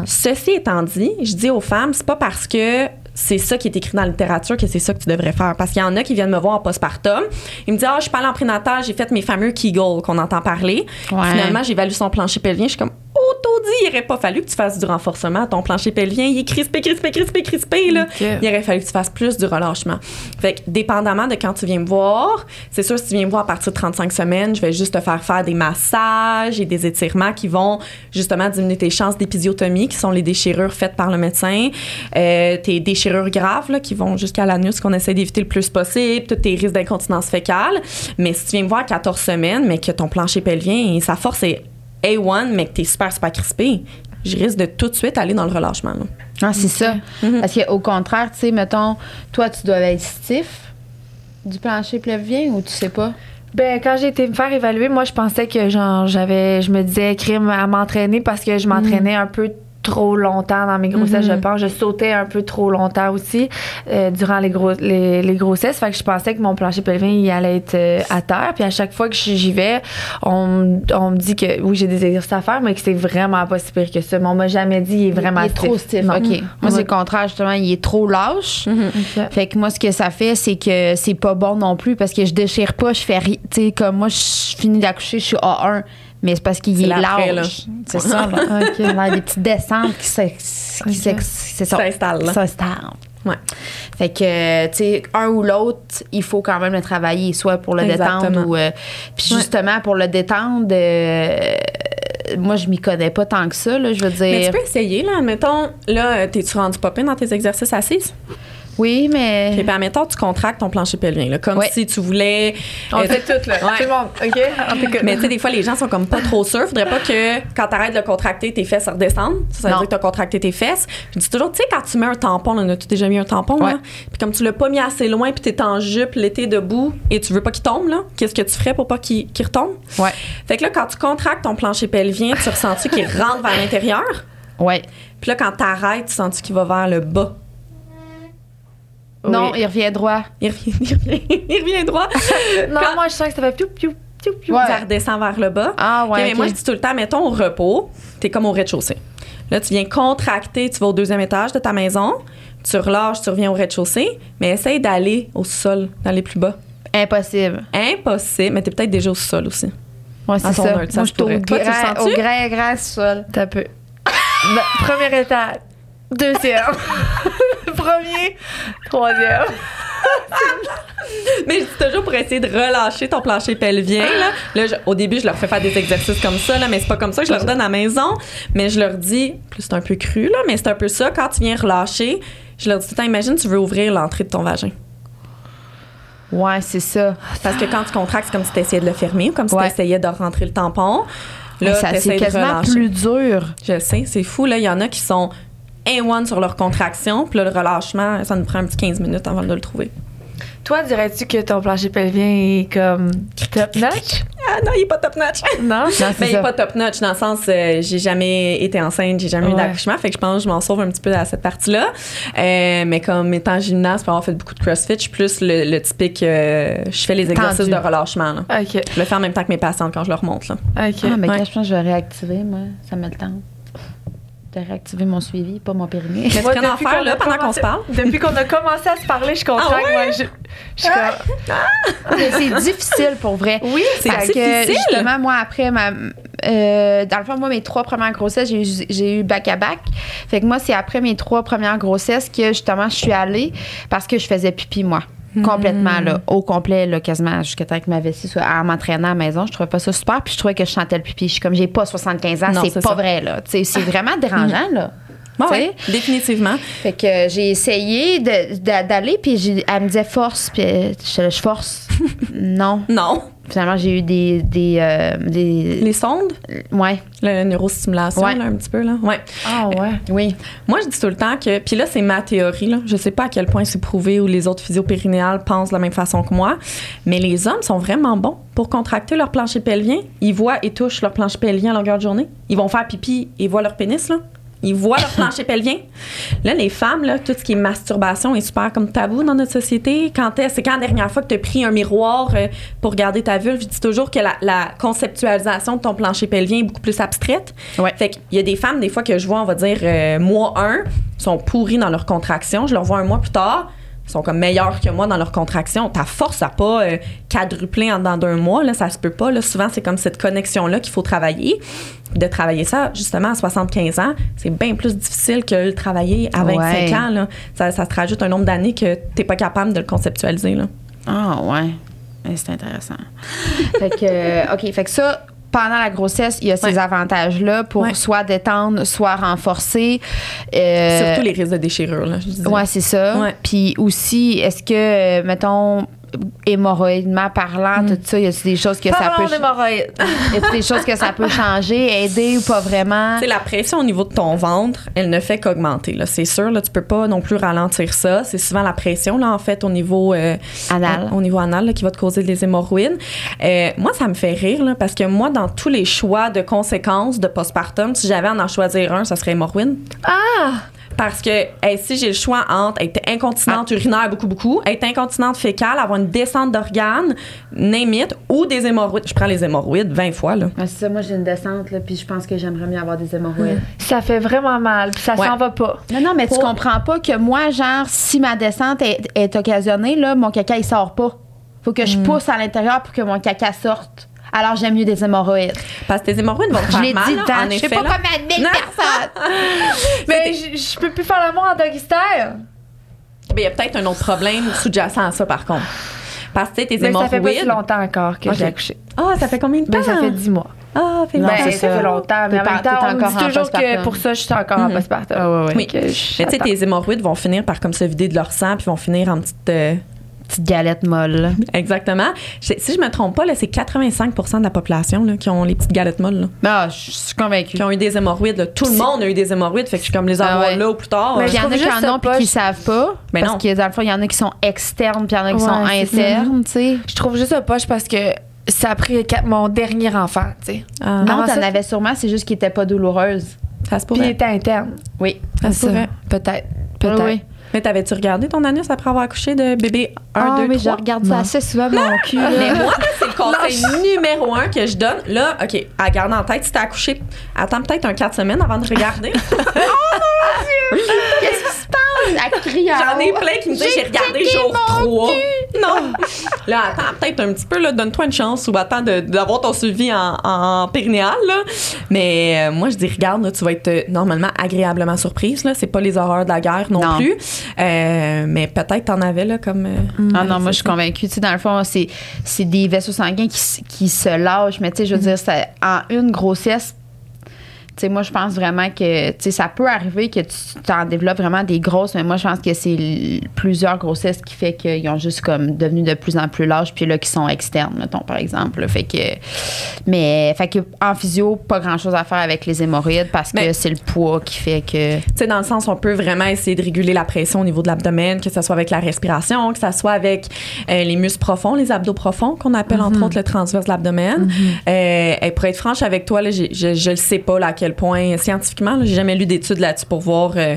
Ceci étant dit, je dis aux femmes, c'est pas parce que c'est ça qui est écrit dans la littérature que c'est ça que tu devrais faire. Parce qu'il y en a qui viennent me voir en postpartum. Ils me disent, ah, je suis pas allée en prénatal, j'ai fait mes fameux Kegel qu'on entend parler. Ouais. Finalement, j'évalue son plancher pelvien. Je suis comme, auto dit, il aurait pas fallu que tu fasses du renforcement. Ton plancher pelvien, il est crispé, crispé, crispé, crispé. Là. Ok. Il aurait fallu que tu fasses plus du relâchement. Fait que, dépendamment de quand tu viens me voir, c'est sûr, si tu viens me voir à partir de 35 semaines, je vais juste te faire faire des massages et des étirements qui vont justement diminuer tes chances d'épisiotomie, qui sont les déchirures faites par le médecin, euh, tes déchirures graves, là, qui vont jusqu'à l'anus, qu'on essaie d'éviter le plus possible, tous tes risques d'incontinence fécale. Mais si tu viens me voir à 14 semaines, mais que ton plancher pelvien, et sa force est A1, mais que t'es super, super crispé, je risque de tout de suite aller dans le relâchement. là. Ah, c'est ça. Mhm. Parce qu'au contraire, tu sais, mettons, toi, tu dois être stiff du plancher pelvien ou tu sais pas? Ben, quand j'ai été me faire évaluer, moi, je pensais que, genre, j'avais, je me disais, crime à m'entraîner parce que je m'entraînais un peu trop longtemps dans mes grossesses, Mhm. je pense. Je sautais un peu trop longtemps aussi euh, durant les, gros, les, les grossesses. Fait que je pensais que mon plancher pelvien, il allait être euh, à terre. Puis à chaque fois que j'y vais, on, on me dit que oui, j'ai des exercices à faire, mais que c'est vraiment pas si pire que ça. Mais on m'a jamais dit, il est vraiment il est trop stiff. Non. OK. Moi, On c'est le contraire, justement. Il est trop lâche. Ok. Fait que moi, ce que ça fait, c'est que c'est pas bon non plus parce que je déchire pas, je fais rien. Tu sais, comme moi, je finis d'accoucher, je suis A1. Mais c'est parce qu'il est lâche. C'est ça, là. [LAUGHS] Ok. Il a des petites descentes qui s'ex- qui Ok. s'ex- c'est ça. S'installe, là. S'installe. Ouais. Fait que, tu sais, un ou l'autre, il faut quand même le travailler, soit pour le Exactement. détendre ou. euh, puis Ouais. justement, pour le détendre, euh, moi, je m'y connais pas tant que ça, là, je veux Mais dire. tu peux essayer, là. Admettons, là, t'es-tu rendu pas dans tes exercices assises? Oui, mais. Et puis, admettons, tu contractes ton plancher pelvien, là, comme Ouais. si tu voulais. On euh, fait tout, là. Ouais. Tout le monde, OK? On. Mais tu sais, des fois, les gens sont comme pas trop sûrs. Faudrait pas que quand t'arrêtes de contracter, tes fesses redescendent. Ça, veut Non. dire que t'as contracté tes fesses. Je dis toujours, tu sais, quand tu mets un tampon, là, as-tu déjà mis un tampon, Ouais. là? Puis comme tu l'as pas mis assez loin, puis t'es en jupe l'été debout et tu veux pas qu'il tombe, là, qu'est-ce que tu ferais pour pas qu'il qu'il retombe? Ouais. Fait que là, quand tu contractes ton plancher pelvien, tu ressens-tu qu'il rentre vers l'intérieur? Ouais. Puis là, quand t'arrêtes, tu sens-tu qu'il va vers le bas? Non, Oui. il revient droit. Il revient, [LAUGHS] il revient, il revient droit. [LAUGHS] Non, Quand- moi, je sens que ça fait piou, piou, piou, piou. Ouais. Ça redescend vers le bas. Ah, ouais. mais moi, je dis tout le temps, mettons au repos, t'es comme au rez-de-chaussée. Là, tu viens contracter, tu vas au deuxième étage de ta maison, tu relâches, tu reviens au rez-de-chaussée, mais essaye d'aller au sol, d'aller plus bas. Impossible. Impossible, mais t'es peut-être déjà au sol aussi. Ouais, c'est ça. heure, ça Moi, je suis au. Toi, tu au grand, grand sol. T'as peu. [LAUGHS] Premier étage. Deuxième. Premier. Troisième. Mais je dis toujours pour essayer de relâcher ton plancher pelvien. Là, Là, je- au début, je leur fais faire des exercices comme ça, là, mais c'est pas comme ça que je leur donne à la maison. Mais je leur dis, c'est un peu cru, là, mais c'est un peu ça. Quand tu viens relâcher, je leur dis imagine, tu veux ouvrir l'entrée de ton vagin. Ouais, c'est ça. Parce que quand tu contractes, c'est comme si tu essayais de le fermer ou comme si Ouais. tu essayais de rentrer le tampon. Là, ça, c'est quasiment plus dur. Je sais, c'est fou. Là, il y en a qui sont A1 sur leur contraction, puis là, le relâchement, ça nous prend un petit 15 minutes avant de le trouver. Toi, dirais-tu que ton plancher pelvien est comme top notch? [LAUGHS] Ah non, il est pas top notch. Non? Non, Mais c'est il est ça. pas top notch dans le sens, euh, j'ai jamais été enceinte, j'ai jamais eu d'accouchement, fait que je pense que je m'en sauve un petit peu à cette partie-là. Euh, mais comme étant gymnaste, pour avoir fait beaucoup de CrossFit, je suis plus le, le typique, euh, je fais les exercices Tendu. de relâchement. Là. OK. Je le fais en même temps que mes patientes quand je leur montre. Là. OK. Ah, mais Ouais. quand je pense que je vais réactiver, moi, ça me le tente. De réactiver mon suivi, pas mon périnée. Mais tu en depuis faire qu'on là a pendant qu'on commencé- se parle. Depuis qu'on a commencé à se parler, je contracte. Ah ouais? moi, je. Mais c'est difficile pour vrai. Oui, C'est difficile. justement, moi, après ma. euh, dans le fond, moi, mes trois premières grossesses, j'ai eu, back-à-back. Fait que moi, c'est après mes trois premières grossesses que justement, je suis allée parce que je faisais pipi, moi. Complètement, là, au complet, là, quasiment jusqu'à temps que ma vessie soit en m'entraînant à la maison. Je trouvais pas ça super, puis je trouvais que je sentais le pipi. Je suis comme, j'ai pas 75 ans, c'est pas ça. vrai, là. C'est vraiment dérangeant, là. Sais? ouais, définitivement. Fait que euh, j'ai essayé d'aller, puis elle me disait force, puis euh, je, je force. [LAUGHS] non. Non. Finalement, j'ai eu des. des, euh, des Les sondes, ouais. la neurostimulation, Ouais. là, un petit peu. Là. Ouais. Ah ouais. Oui. Moi, je dis tout le temps que, puis là, c'est ma théorie, là. je sais pas à quel point c'est prouvé ou les autres physiopérinéales pensent de la même façon que moi, mais les hommes sont vraiment bons pour contracter leur plancher pelvien. Ils voient et touchent leur plancher pelvien à longueur de journée. Ils vont faire pipi et voient leur pénis, là. Ils voient leur plancher pelvien. Là, les femmes, là, tout ce qui est masturbation est super comme tabou dans notre société. Quand est, c'est quand la dernière fois que tu as pris un miroir euh, pour regarder ta vulve? Je dis toujours que la, la conceptualisation de ton plancher pelvien est beaucoup plus abstraite. Ouais. Fait qu'il y a des femmes, des fois, que je vois, on va dire, euh, mois 1, sont pourries dans leur contraction. Je leur vois un mois plus tard, sont comme meilleurs que moi dans leur contraction. Ta force n'a pas euh, quadruplé en dedans d'un mois, là, ça se peut pas. Là. Souvent, c'est comme cette connexion-là qu'il faut travailler. De travailler ça, justement, à 75 ans, c'est bien plus difficile que le travailler à 25 Ouais. ans. Là. Ça, ça te rajoute un nombre d'années que tu pas capable de le conceptualiser. Ah, ouais. C'est intéressant. fait que, euh, OK. Fait que ça, pendant la grossesse, il y a ces Ouais. avantages-là pour Ouais. soit détendre, soit renforcer. Euh, Surtout les risques de déchirure. Là, je disais. Ouais, c'est ça. Puis aussi, est-ce que, mettons, hémorroïdement parlant, tout ça, il y a des choses que ça peut. d'hémorroïdes. [LAUGHS] Y a des choses que ça peut changer, aider ou pas vraiment? C'est la pression au niveau de ton ventre, elle ne fait qu'augmenter. Là, c'est sûr, là, tu peux pas non plus ralentir ça. C'est souvent la pression, là, en fait, au niveau euh, Anal. Au, au niveau anal, là, qui va te causer des hémorroïdes. Euh, moi, ça me fait rire, là, parce que moi, dans tous les choix de conséquences de postpartum, si j'avais à en choisir un, ça serait hémorroïde. Ah! Parce que hey, si j'ai le choix entre être incontinente urinaire beaucoup, beaucoup, être incontinente fécale, avoir une descente d'organes, name it, ou des hémorroïdes. Je prends les hémorroïdes 20 fois, là. Ouais, c'est ça, moi j'ai une descente, là, puis je pense que j'aimerais mieux avoir des hémorroïdes. Ça fait vraiment mal, puis ça Ouais. s'en va pas. Non, non, mais tu Pour- comprends pas que moi, genre, si ma descente est, est occasionnée, là, mon caca, il sort pas. Faut que je pousse à l'intérieur pour que mon caca sorte. Alors, j'aime mieux des hémorroïdes. Parce que tes hémorroïdes vont te Je faire l'ai mal, dit là, en Je sais pas là. comment mille Non. personnes. [LAUGHS] Mais je je peux plus faire l'amour en doggy style. Mais il y a peut-être un autre problème sous-jacent à ça, par contre. Parce que tu sais, tes Mais ça fait pas si hémorroïdes. longtemps encore que Ok. j'ai accouché. Ah, ça fait combien de temps? Ben, ça fait 10 mois. Ah, fait Non, Ben, ça, ça. fait longtemps, mais en même temps, on dit en toujours que pour ça, je suis encore en postpartum. Oui. Que je- Mais tu sais, tes hémorroïdes vont finir par comme se vider de leur sang puis vont finir en petite. euh, Petite galette molle. Exactement. Je- si je me trompe pas, là, c'est 85% de la population là, qui ont les petites galettes molles, là, Ah, je suis convaincue. qui ont eu des hémorroïdes. là. Tout le monde a eu des hémorroïdes, fait que je suis comme les Ah avoir ouais. là ou plus tard. Mais Il y en a qui juste en ont puis qui savent pas. Ben parce non. que dans le fond, il y en a qui sont externes puis il y en a qui sont Ouais, internes, tu sais. Je trouve juste ça poche parce que ça a pris quatre- mon dernier enfant, tu sais. ah, Non, Avant t'en avais sûrement, c'est juste qu'il était pas douloureuse. ça se Puis il pourrait. était interne. Oui. Ça se C'est pourrait. Peut-être. Peut-être. Oui, oui. Mais t'avais-tu regardé ton anus après avoir accouché de bébé 1, Ah, 2, mais 3? je regarde Non. ça assez souvent, mon [LAUGHS] cul. là. Mais moi, c'est le conseil numéro un que je donne. Là, OK, à garder en tête, si t'as accouché, attends peut-être un 4 semaines avant de regarder. Qu'est-ce qui se J'en ai plein qui me disent J'ai regardé jour mon 3. Non. Là, attends peut-être un petit peu, là, donne-toi une chance ou attends de- d'avoir ton suivi en, en périnéal. Là. Mais euh, moi, je dis, regarde, là, tu vas être euh, normalement agréablement surprise. Là. C'est pas les horreurs de la guerre non, Non. plus. Euh, mais peut-être t'en avais là, comme. euh, Ah non, moi, je suis convaincue. Tu sais, dans le fond, c'est, c'est des vaisseaux sanguins qui, qui se lâchent. Mais tu sais, je veux dire, ça- en une grossesse, tu sais, moi, je pense vraiment que, tu sais, ça peut arriver que tu t'en développes vraiment des grosses, mais moi, je pense que c'est plusieurs grossesses qui fait qu'ils ont juste comme devenu de plus en plus lâches, puis là, qui sont externes, mettons, par exemple. là. Fait que, mais, fait que, en physio, pas grand chose à faire avec les hémorroïdes parce que c'est le poids qui fait que. Tu sais, dans le sens, on peut vraiment essayer de réguler la pression au niveau de l'abdomen, que ce soit avec la respiration, que ce soit avec euh, les muscles profonds, les abdos profonds, qu'on appelle entre autres le transverse de l'abdomen. Euh, et pour être franche avec toi, là, je, je le sais pas là, à quel point scientifiquement, j'ai jamais lu d'études là-dessus pour voir euh,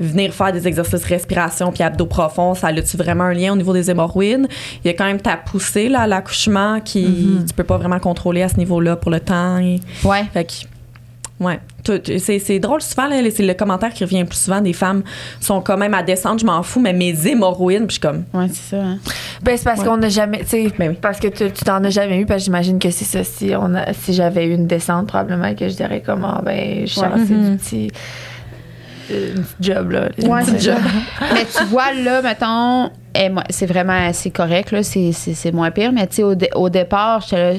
venir faire des exercices respiration puis abdos profonds, ça a-tu vraiment un lien au niveau des hémorroïdes? Il y a quand même ta poussée là, à l'accouchement qui tu peux pas vraiment contrôler à ce niveau-là pour le temps. Et- Ouais. fait que, ouais. C'est, c'est drôle souvent, là, c'est le commentaire qui revient le plus souvent des femmes sont quand même à descendre, je m'en fous, mais mes hémorroïdes, puis je suis comme, Ouais, c'est ça. hein. Ben, c'est parce Ouais. qu'on n'a jamais, tu sais, Ben oui. parce que tu t'en as jamais eu, parce que j'imagine que c'est ça. Si, on a, si j'avais eu une descente, probablement que je dirais comment, ben, je Ouais. chancée Mhm. du petit. euh, job, là. Ouais, ça. job. mais tu vois, là, mettons, eh, moi, c'est vraiment c'est correct, là, c'est, c'est, c'est moins pire, mais tu sais, au, dé- au départ, là,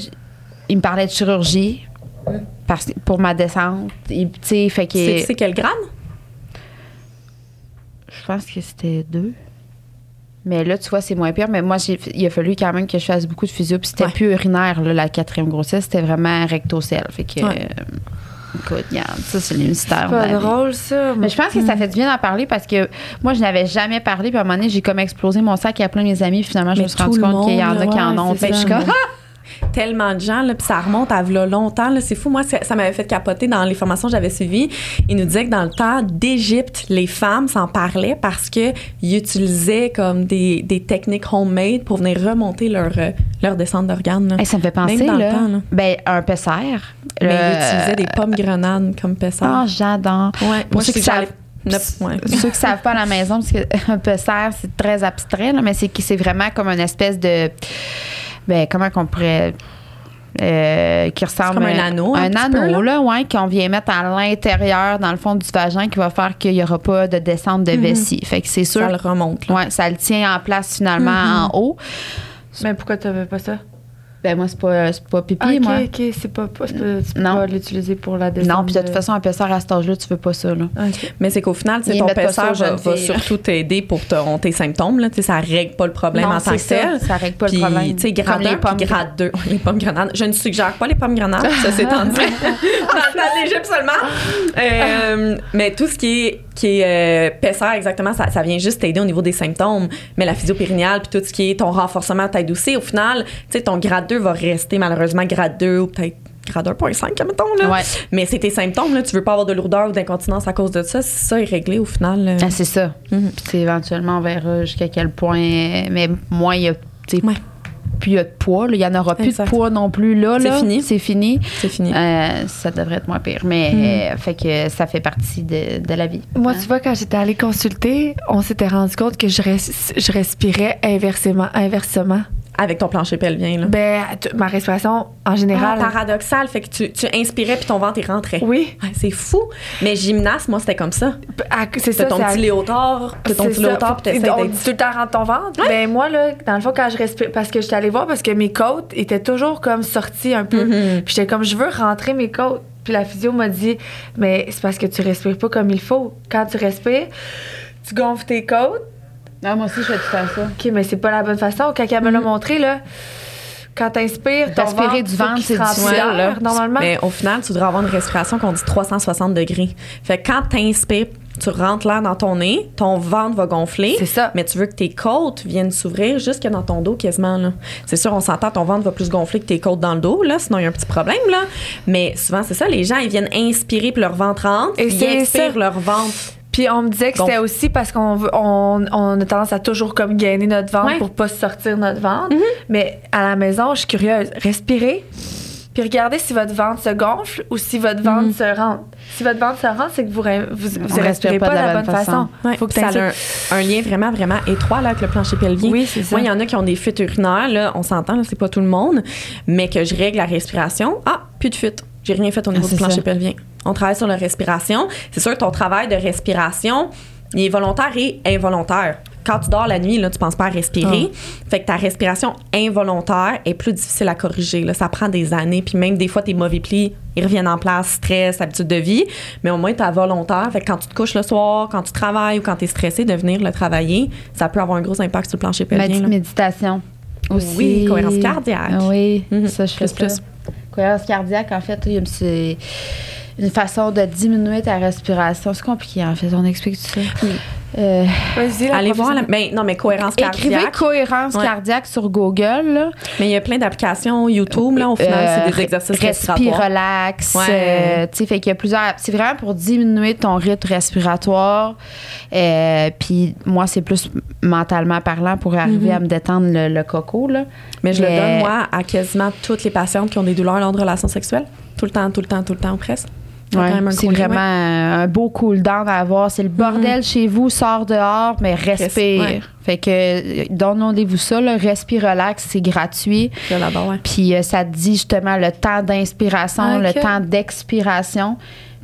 il me parlait de chirurgie parce, pour ma descente. Tu sais, fait que. c'est, c'est quel grade? Je pense que c'était deux. Mais là, tu vois, c'est moins pire. Mais moi, j'ai, il a fallu quand même que je fasse beaucoup de physio. Puis c'était Ouais. plus urinaire, là, la quatrième grossesse. C'était vraiment rectocèle. Fait que. Ouais. euh, écoute, regarde, ça, c'est le mystère. vie. drôle, ça. Mais je pense que ça fait du bien d'en parler parce que moi, je n'avais jamais parlé. Puis à un moment donné, j'ai comme explosé mon sac à plein de mes amis. Puis finalement, je Mais me suis rendu compte qu'il y en a qui en ont. c'est Fait je suis ça. comme, [LAUGHS] Tellement de gens, là, puis ça remonte à v'là longtemps. Là, c'est fou. Moi, ça, ça m'avait fait capoter dans les formations que j'avais suivies. Ils nous disaient que dans le temps d'Égypte, les femmes s'en parlaient parce qu'ils utilisaient comme des, des techniques homemade pour venir remonter leur, euh, leur descente d'organes. là. Hey, ça me fait penser, Même dans le là, temps, là. Ben, un pesser. Mais ils utilisaient des pommes grenades comme pessard. Ah, j'adore. ouais. Pour Moi, ceux je que Ouais. [LAUGHS] Ceux qui savent pas à la maison, parce qu'un [LAUGHS] pesser, c'est très abstrait, là, mais c'est c'est vraiment comme une espèce de. Ben, comment qu'on pourrait. euh, qui ressemble comme un à- anneau, un un petit peu, anneau là, ouais qu'on vient mettre à l'intérieur dans le fond du vagin qui va faire qu'il y aura pas de descente de vessie fait que c'est sûr Ça le remonte. là. ouais ça le tient en place finalement en haut Mais pourquoi tu pas ça? Ben moi c'est pas c'est pas pipi Ah, ok, moi ok, c'est pas, pas, pas- tu peux Non. pas l'utiliser pour la descente. non puis de toute façon un pesser à cet âge là tu veux pas ça là Ok. Mais c'est qu'au final, ton pesseur va, surtout t'aider pour ton- tes symptômes. Là. Ça règle pas le problème non en tant c'est que tel. ça règle pas le problème tu sais, grade comme les 1 pommes puis grade 2. [LAUGHS] Les pommes grenades. Je ne suggère pas les pommes grenades, ça c'est [LAUGHS] dit. Dans le seulement. Euh, mais tout ce qui est, qui est euh, exactement, ça, ça vient juste t'aider au niveau des symptômes. Mais la physiopérinéale puis tout ce qui est ton renforcement t'aide aussi. Au final, tu sais, ton grade 2 va rester malheureusement grade 2 ou peut-être grade 1.5, mettons. Là. Ouais. Mais c'est tes symptômes, là. Tu veux pas avoir de lourdeur ou d'incontinence à cause de ça. Si ça est réglé au final. là. Ah, c'est ça. Mhm. Puis éventuellement, on verra jusqu'à quel point. Mais moins il y a. Ouais. Plus il y a de poids. là. Il n'y en aura plus Exact. de poids non plus là. C'est fini. C'est fini. C'est fini. Euh, ça devrait être moins pire. Mais euh, fait que ça fait partie de, de la vie. Moi, Hein? tu vois, quand j'étais allée consulter, on s'était rendu compte que je, res- je respirais inversement. inversement. Avec ton plancher pelvien, là? Ben, ma respiration, en Ah, général. paradoxal, fait que tu, tu inspirais puis ton ventre il rentrait. oui, Ouais, c'est fou. Mais gymnaste, moi, c'était comme ça. c'est ça. ton petit léotard, t'as ton petit léotard, puis Faut- t'essaies On d'être... dit tout le temps rentre ton ventre. Ben moi, là, dans le fond, quand je respire, parce que j'étais allée voir, parce que mes côtes étaient toujours comme sorties un peu. Mhm. Puis j'étais comme, je veux rentrer mes côtes. Puis la physio m'a dit, mais c'est parce que tu respires pas comme il faut. Quand tu respires, tu gonfles tes côtes. Ah, moi aussi, je fais tout temps ça. OK, mais c'est pas la bonne façon. Quand elle me l'a montré, là, quand t'inspires, ton ventre, du ventre, c'est là. normalement. Mais au final, tu devrais avoir une respiration qu'on dit 360 degrés. Fait que quand t'inspires, tu rentres l'air dans ton nez, ton ventre va gonfler. C'est ça. Mais tu veux que tes côtes viennent s'ouvrir jusque dans ton dos quasiment. là. C'est sûr, on s'entend, ton ventre va plus gonfler que tes côtes dans le dos, là, sinon il y a un petit problème. Là. Mais souvent, c'est ça, les gens, ils viennent inspirer puis leur ventre rentre, Et ils ça. leur ventre. Puis on me disait que c'était aussi parce qu'on on, on a tendance à toujours comme gainer notre ventre Ouais. pour pas sortir notre ventre. Mhm. Mais à la maison, je suis curieuse. Respirez. Puis regardez si votre ventre se gonfle ou si votre ventre Mhm. se rentre. Si votre ventre se rentre, c'est que vous, vous, respirez pas de la bonne façon. Ouais, Faut que ça a un, un lien vraiment, vraiment étroit là, avec le plancher pelvien. Oui, c'est ça. Moi, il y en a qui ont des fuites urinaires, là, on s'entend, c'est pas tout le monde, mais que je règle la respiration. Ah, plus de fuite. J'ai rien fait au niveau Ah, du c'est plancher ça. pelvien. On travaille sur la respiration. C'est sûr, ton travail de respiration, il est volontaire et involontaire. Quand tu dors la nuit, là, tu penses pas à respirer. Ah. Fait que ta respiration involontaire est plus difficile à corriger. Là. Ça prend des années. Puis même des fois, tes mauvais plis, ils reviennent en place, stress, habitude de vie. Mais au moins, tu volontaire. Fait que quand tu te couches le soir, quand tu travailles ou quand tu es stressé, de venir le travailler, ça peut avoir un gros impact sur le plancher pelvien. Là. méditation. Aussi. Oui, cohérence cardiaque. Oui, Mhm. ça, je fais Plus, ça. plus. Cohérence cardiaque, en fait, il y a- c'est une façon de diminuer ta respiration. C'est compliqué, en fait. On explique tout ça. Euh, Vas-y, la Allez voir la. professionnelle. Ben, non, mais cohérence écrivez cardiaque. cohérence Ouais. cardiaque sur Google. là. Mais il y a plein d'applications YouTube, là, au final, Euh, c'est des exercices Respire, respiratoires. relax. Ouais. euh, tu sais, fait qu'il y a plusieurs. C'est vraiment pour diminuer ton rythme respiratoire. Euh, Puis moi, c'est plus mentalement parlant pour arriver Mhm. à me détendre le, le coco. Là. Mais je le Mais- donne, moi, à quasiment toutes les patientes qui ont des douleurs lors de relations sexuelles. Tout le temps, tout le temps, tout le temps, ou presque. Ouais, c'est vraiment ouais. un beau cool down à avoir. C'est le bordel chez vous, sors dehors, mais respire. ouais. Fait que euh, donnez-vous ça, là, respire relax, c'est gratuit. Puis euh, ça te dit justement le temps d'inspiration, le temps d'expiration.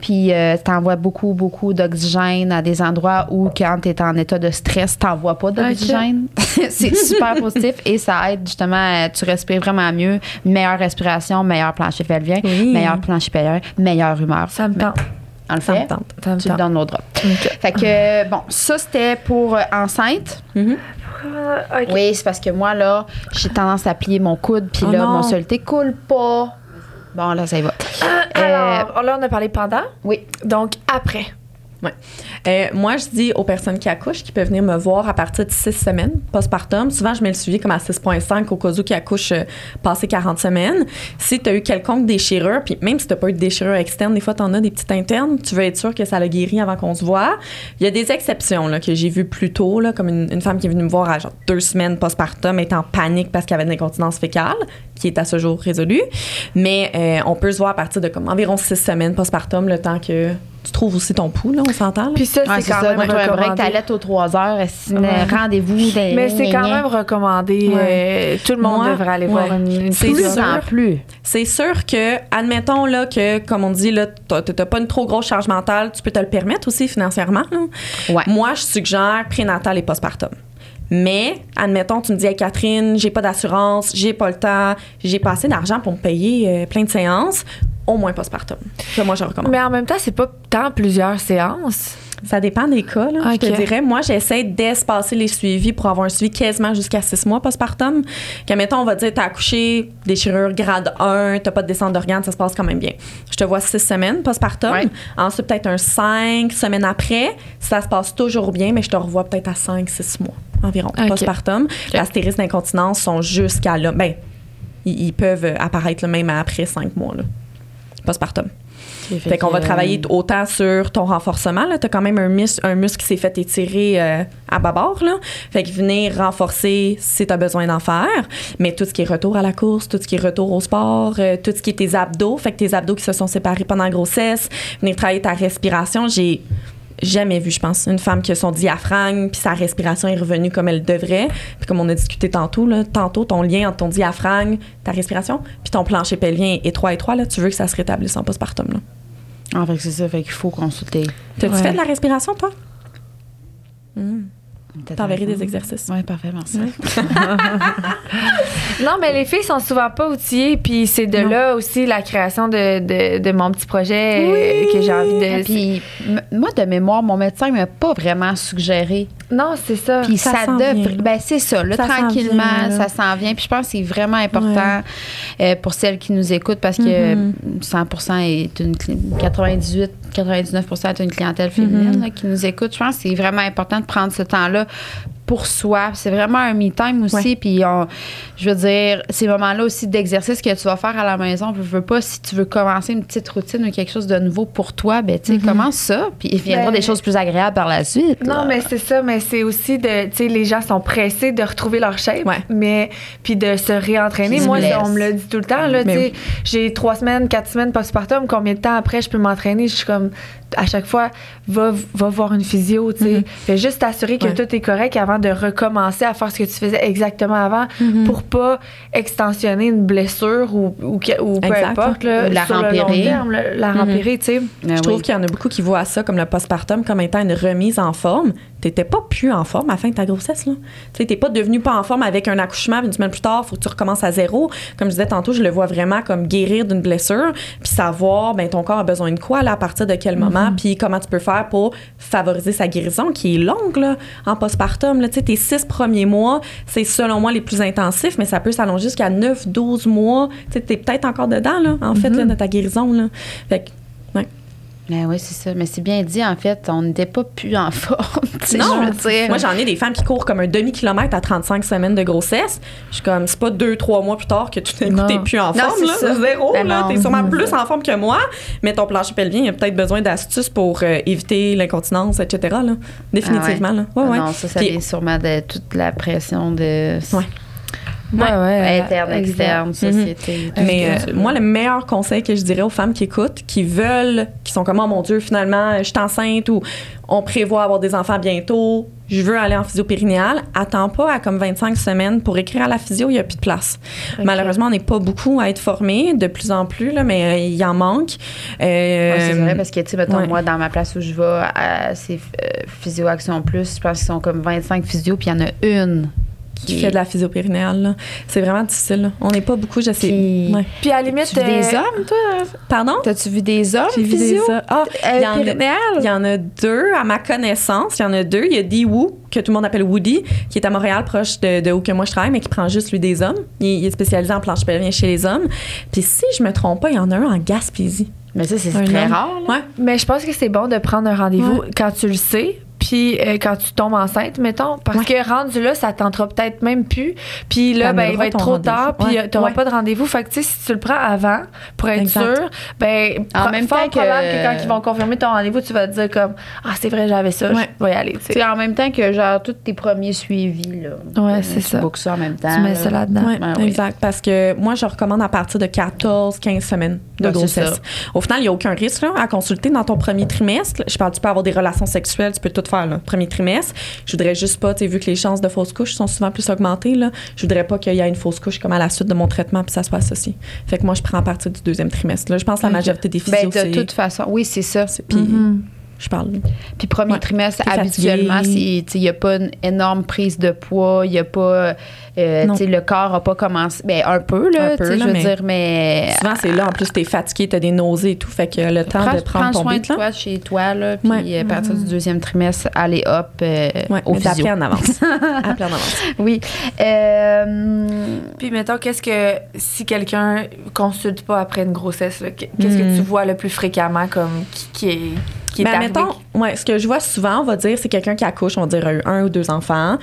Puis euh, t'envoies beaucoup, beaucoup d'oxygène à des endroits où quand tu es en état de stress, t'envoies pas d'oxygène. [LAUGHS] c'est super positif et ça aide justement, à- tu respires vraiment mieux. Meilleure respiration, meilleur plancher pelvien, Oui. meilleur plancher pelvien, meilleure humeur. Ça me tente. On le Ça me fait. tente. Ça me Tu tente. donnes nos drops. Ok. Fait que, euh, bon, ça, c'était pour euh, enceinte. Ok. Oui, c'est parce que moi, là, j'ai tendance à plier mon coude, puis Oh là, non. mon soluté coule pas. Bon, là, ça y va. Ah, Alors, là, on a parlé pendant. Oui. Donc, après. Euh, moi, je dis aux personnes qui accouchent qui peuvent venir me voir à partir de 6 semaines postpartum. Souvent, je mets le suivi comme à 6,5 au cas où qui accouchent euh, passé 40 semaines. Si tu as eu quelconque déchirure, puis même si tu n'as pas eu de déchirure externe, des fois, tu en as des petites internes, tu veux être sûr que ça l'a guéri avant qu'on se voit. Il y a des exceptions là, que j'ai vues plus tôt, là, comme une, une femme qui est venue me voir à genre deux semaines postpartum, est en panique parce qu'elle avait une incontinence fécale, qui est à ce jour résolue. Mais euh, on peut se voir à partir de comme environ 6 semaines postpartum, le temps que tu trouves aussi ton pouls, là, on s'entend. Puis ça, Ouais, c'est quand ça. même recommandé. t'allaites aux 3 heures. Rendez-vous. Mais c'est gna, quand même recommandé. Ouais. euh, tout le monde Moi, devrait aller voir ouais. une, une C'est sûr. en plus. C'est sûr que, admettons là, que, comme on dit, là, t'as pas une trop grosse charge mentale, tu peux te le permettre aussi financièrement. là. Ouais. Moi, je suggère prénatal et postpartum. Mais, admettons, tu me dis, hey, Catherine, j'ai pas d'assurance, j'ai pas le temps, j'ai pas assez d'argent pour me payer euh, plein de séances, au moins postpartum. Ça, moi, je recommande. Mais en même temps, c'est pas tant plusieurs séances. Ça dépend des cas, là, je te dirais. Moi, j'essaie d'espacer les suivis pour avoir un suivi quasiment jusqu'à six mois postpartum. Que, mettons, on va dire, t'as accouché, déchirure grade 1, t'as pas de descente d'organes, ça se passe quand même bien. Je te vois six semaines postpartum. Ouais. Ensuite, peut-être un cinq semaines après. Ça se passe toujours bien, mais je te revois peut-être à cinq, six mois environ postpartum. Tes risques d'incontinence sont jusqu'à là. Ben, ils, ils peuvent apparaître là, même après cinq mois, là, postpartum. Fait qu'on va travailler t- autant sur ton renforcement. Tu as quand même un, mus- un muscle qui s'est fait étirer euh, à bâbord. Là. Fait que venir renforcer si tu as besoin d'en faire. Mais tout ce qui est retour à la course, tout ce qui est retour au sport, euh, tout ce qui est tes abdos, fait que tes abdos qui se sont séparés pendant la grossesse, venir travailler ta respiration. J'ai jamais vu, je pense, une femme qui a son diaphragme puis sa respiration est revenue comme elle devrait. Puis comme on a discuté tantôt, là, tantôt, ton lien entre ton diaphragme, ta respiration, puis ton plancher pelvien étroit, étroit, là, tu veux que ça se rétablisse en postpartum. Là. Ah, fait que c'est ça. Fait qu'il faut consulter. T'as-tu Ouais. fait de la respiration, toi? T'enverrai des exercices. Oui, parfait, merci. [LAUGHS] Non, mais les filles sont souvent pas outillées, puis c'est de Non. là aussi la création de, de, de mon petit projet euh, que j'ai envie de. Puis, moi, de mémoire, mon médecin m'a pas vraiment suggéré. non, c'est ça. Puis Ça devrait. Ben, c'est ça. Là, Ça tranquillement, vient, là. ça s'en vient. Puis je pense que c'est vraiment important euh, pour celles qui nous écoutent parce que Mhm. 100 est une. cli- 98, 99 est une clientèle féminine Mhm. là, qui nous écoute. Je pense que c'est vraiment important de prendre ce temps-là pour soi. C'est vraiment un me time aussi. Ouais. Puis, on- je veux dire, ces moments-là aussi d'exercice que tu vas faire à la maison, je veux pas, si tu veux commencer une petite routine ou quelque chose de nouveau pour toi, ben, tu sais, commence ça. Puis, il viendra Ben, des choses plus agréables par la suite. Non, là. mais c'est ça, mais c'est aussi de, tu sais, les gens sont pressés de retrouver leur shape, Ouais. mais puis de se réentraîner. Moi, on me le dit tout le temps, là, tu Mais sais, j'ai trois semaines, quatre semaines postpartum, combien de temps après je peux m'entraîner? Je suis comme, um, à chaque fois, va, va voir une physio, tu sais. Mhm. Fais juste t'assurer que Ouais. tout est correct avant de recommencer à faire ce que tu faisais exactement avant Mhm. pour pas extensionner une blessure ou, ou, ou peu Exact. importe, là, la sur le long rempirer. terme, la, la Mhm. rempirer, tu sais. Ben Je trouve oui. qu'il y en a beaucoup qui voient ça comme le postpartum comme étant une remise en forme. T'étais pas plus en forme à la fin de ta grossesse, là. Tu sais, t'es pas devenu pas en forme avec un accouchement, puis une semaine plus tard, faut que tu recommences à zéro. Comme je disais tantôt, je le vois vraiment comme guérir d'une blessure, puis savoir, ben, ton corps a besoin de quoi, là, à partir de quel moment, puis comment tu peux faire pour favoriser sa guérison, qui est longue, là, en postpartum, là. Tu sais, tes six premiers mois, c'est selon moi les plus intensifs, mais ça peut s'allonger jusqu'à 9, 12 mois. Tu sais, t'es peut-être encore dedans, là, en fait, là, de ta guérison, là. Fait que, ouais. Ben oui, c'est ça. Mais c'est bien dit, en fait, on n'était pas plus en [LAUGHS] forme. tu Non, je veux dire. moi j'en ai des femmes qui courent comme un demi-kilomètre à 35 semaines de grossesse. Je suis comme, c'est pas deux, trois mois plus tard que tout d'un coup t'es plus en Non, forme, c'est là. ça. Zéro, Ben là. T'es sûrement plus en forme que moi, mais ton plancher pelvien, il a peut-être besoin d'astuces pour euh, éviter l'incontinence, etc., là. Définitivement, là. Ouais, Ah ouais. Non, ça, ça Puis- vient sûrement de toute la pression de. Ouais. Ouais, ouais. Interne, exact. externe, société. tout Mais euh, moi, le meilleur conseil que je dirais aux femmes qui écoutent, qui veulent, qui sont comme, oh mon Dieu, finalement, je suis enceinte ou on prévoit avoir des enfants bientôt, je veux aller en physio périnéale, attends pas à comme 25 semaines pour écrire à la physio, il n'y a plus de place. Malheureusement, on n'est pas beaucoup à être formés, de plus en plus, là, mais euh, il en manque. Euh, Ouais, c'est vrai parce que, tu sais, mettons, ouais. moi, dans ma place où je vais, à c'est euh, Physio Action Plus, je pense qu'ils sont comme 25 physios, puis il y en a une qui fait de la physio périnéale, là. C'est vraiment difficile. là. On n'est pas beaucoup, je sais. Puis- Ouais. Puis à la limite, Tu vu des euh, hommes, toi? Pardon? T'as-tu vu des hommes J'ai vu des physio? Ah, Euh, il y en a- périnéales? Il y en a deux, à ma connaissance. Il y en a deux. Il y a Dee Woo, que tout le monde appelle Woody, qui est à Montréal, proche de, de où que moi je travaille, mais qui prend juste lui des hommes. Il, il est spécialisé en planche pelvien chez les hommes. Puis si je me trompe pas, il y en a un en Gaspésie. Mais ça, c'est très homme. rare. là. Ouais. Mais je pense que c'est bon de prendre un rendez-vous quand tu le sais. Puis euh, quand tu tombes enceinte, mettons, parce Ouais. que rendu là, ça tentera peut-être même plus. Puis là, ben, il va être trop tard, puis Ouais. tu n'auras Ouais. pas de rendez-vous. Fait que, tu sais, si tu le prends avant, pour être Exact. sûr, ben, En même temps que- probable que quand ils vont confirmer ton rendez-vous, tu vas te dire comme, ah, c'est vrai, j'avais ça, Ouais. je vais y aller, tu sais. C'est en même temps que, genre, tous tes premiers suivis, là. Ouais, Euh, c'est tu ça. bookes ça en même temps. Tu mets là. ça là-dedans. Ouais, Ben oui. exact. Parce que moi, je recommande à partir de 14-15 semaines de grossesse. Au final, il n'y a aucun risque là, à consulter dans ton premier trimestre. Je parle, tu peux avoir des relations sexuelles, tu peux tout faire, là, premier trimestre. Je voudrais juste pas, tu sais, vu que les chances de fausse couche sont souvent plus augmentées, là, je voudrais pas qu'il y ait une fausse couche comme à la suite de mon traitement puis ça soit associé. Fait que moi, je prends à partir du deuxième trimestre. Là, je pense que la majorité des Ben, physios, de toute façon, oui, c'est ça. Puis, Mhm. Je parle. Puis premier Ouais. trimestre, habituellement, il n'y a pas une énorme prise de poids, il n'y a pas. euh, tu le corps n'a pas commencé. Ben, un peu, là, Un peu, tu là, je veux mais- dire, mais. Souvent, c'est là, en plus, t'es fatigué, t'as des nausées et tout. Fait que le temps Prends, de prendre prends ton soin de toi chez toi, là, puis Ouais. à partir du deuxième trimestre, allez hop euh, Ouais, au mais en avance. [LAUGHS] Appeler en avance. Oui. Euh, Puis mettons, qu'est-ce que si quelqu'un consulte pas après une grossesse, là, qu'est-ce que Hmm. tu vois le plus fréquemment comme qui, qui est qui est Ben, arrivé? mettons, ouais, ce que je vois souvent, on va dire, c'est quelqu'un qui accouche, on va dire, a eu un ou deux enfants,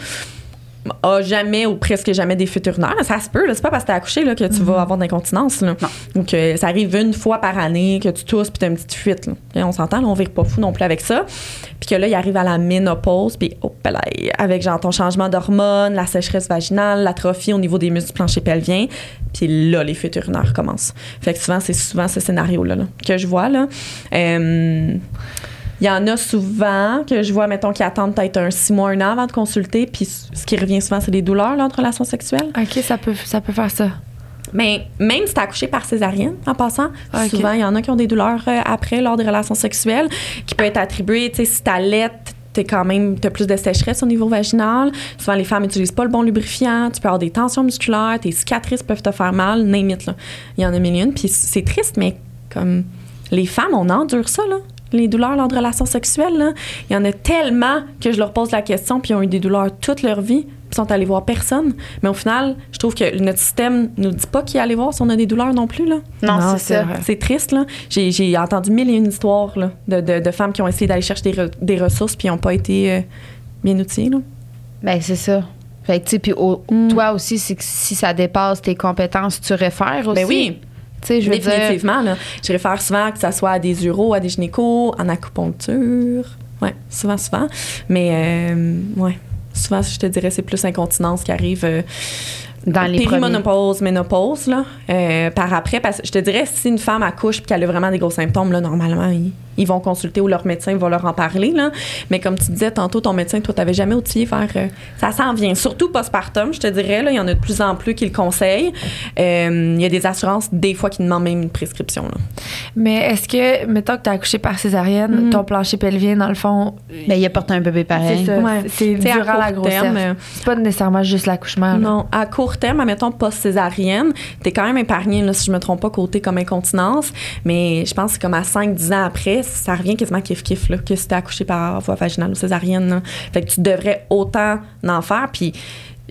a jamais ou presque jamais des urinaires. Ça se peut, c'est pas parce que t'es accouché là, que tu vas avoir d'incontinence. Donc, euh, ça arrive une fois par année que tu tousses puis t'as une petite fuite. Là. Et on s'entend, on vire pas fou non plus avec ça. Puis que là, il arrive à la ménopause, puis hop là, avec genre ton changement d'hormones, la sécheresse vaginale, l'atrophie au niveau des muscles du plancher pelvien. Puis là, les urinaires commencent. Fait que souvent, c'est souvent ce scénario-là là, que je vois. Là. Euh, il y en a souvent que je vois, mettons, qui attendent peut-être un six mois, un an avant de consulter. Puis ce qui revient souvent, c'est des douleurs là, entre relations sexuelles. OK, ça peut, ça peut faire ça. Mais même si t'es accouché par césarienne, en passant, souvent, il y en a qui ont des douleurs euh, après, lors des relations sexuelles, qui peut être attribuées, tu sais, si t'allaites, t'es quand même, t'as plus de sécheresse au niveau vaginal. Souvent, les femmes n'utilisent pas le bon lubrifiant. Tu peux avoir des tensions musculaires, tes cicatrices peuvent te faire mal, it, là. Il y en a mille et une. Puis c'est triste, mais comme les femmes, on endure ça, là. Les douleurs lors de relations sexuelles, là. Il y en a tellement que je leur pose la question, puis ils ont eu des douleurs toute leur vie, puis sont allés voir personne. Mais au final, je trouve que notre système nous dit pas qui aller voir si on a des douleurs non plus, là. non, Non, c'est ça. vrai. C'est triste, là. J'ai, j'ai entendu mille et une histoires là, de, de, de femmes qui ont essayé d'aller chercher des, re- des ressources puis qui n'ont pas été euh, bien outillées, là. Ben, c'est ça. Fait que, tu sais, puis au- Mm. toi aussi, c'est que si ça dépasse tes compétences, tu réfères aussi. Ben oui. Tu sais, je là. Je réfère souvent que ce soit à des uros, à des gynécos, en acupuncture. Ouais, souvent, souvent. Mais, euh, ouais. Souvent, je te dirais, c'est plus incontinence qui arrive. euh, Dans les premiers. Périmonopause, ménopause, là, euh, par après, parce que je te dirais, si une femme accouche et qu'elle a vraiment des gros symptômes, là, normalement, ils, ils vont consulter ou leur médecin va leur en parler, là. Mais comme tu disais tantôt, ton médecin, toi, t'avais jamais outillé faire... euh, ça s'en vient. Surtout postpartum, je te dirais, là, il y en a de plus en plus qui le conseillent. Euh, Il y a des assurances, des fois, qui demandent même une prescription, là. Mais est-ce que, mettons que t'as accouché par césarienne, Mhm. ton plancher pelvien, dans le fond, Ben, il apporte un bébé pareil. c'est ça. Ouais. Tu durant la grossesse. euh, C'est pas nécessairement juste l'accouchement. Non, à court terme, admettons post-césarienne, t'es quand même épargné, là, si je me trompe pas, côté comme incontinence. Mais je pense que comme à 5-10 ans après, ça revient quasiment kiff-kiff, que si accouché par voie vaginale ou césarienne. là. Fait que tu devrais autant en faire. Puis,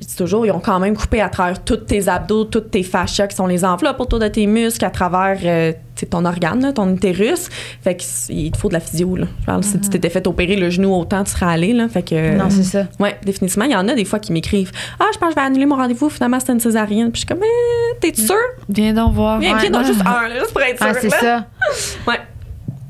je dis toujours, ils ont quand même coupé à travers tous tes abdos, toutes tes fascias qui sont les enveloppes autour de tes muscles, à travers euh, ton organe, là, ton utérus. Fait que c'est- il te faut de la physio. Là. Je parle, Si tu t'étais fait opérer le genou autant, tu serais allé. Là. Fait que, Non, c'est ça. oui, définitivement. Il y en a des fois qui m'écrivent Ah, je pense que je vais annuler mon rendez-vous. Finalement, c'était une césarienne. Puis je suis comme Eh, T'es sûr? Viens donc voir. Viens, Ouais. viens donc juste un, juste pour être sûr. Ah, c'est ça. [LAUGHS] Ouais.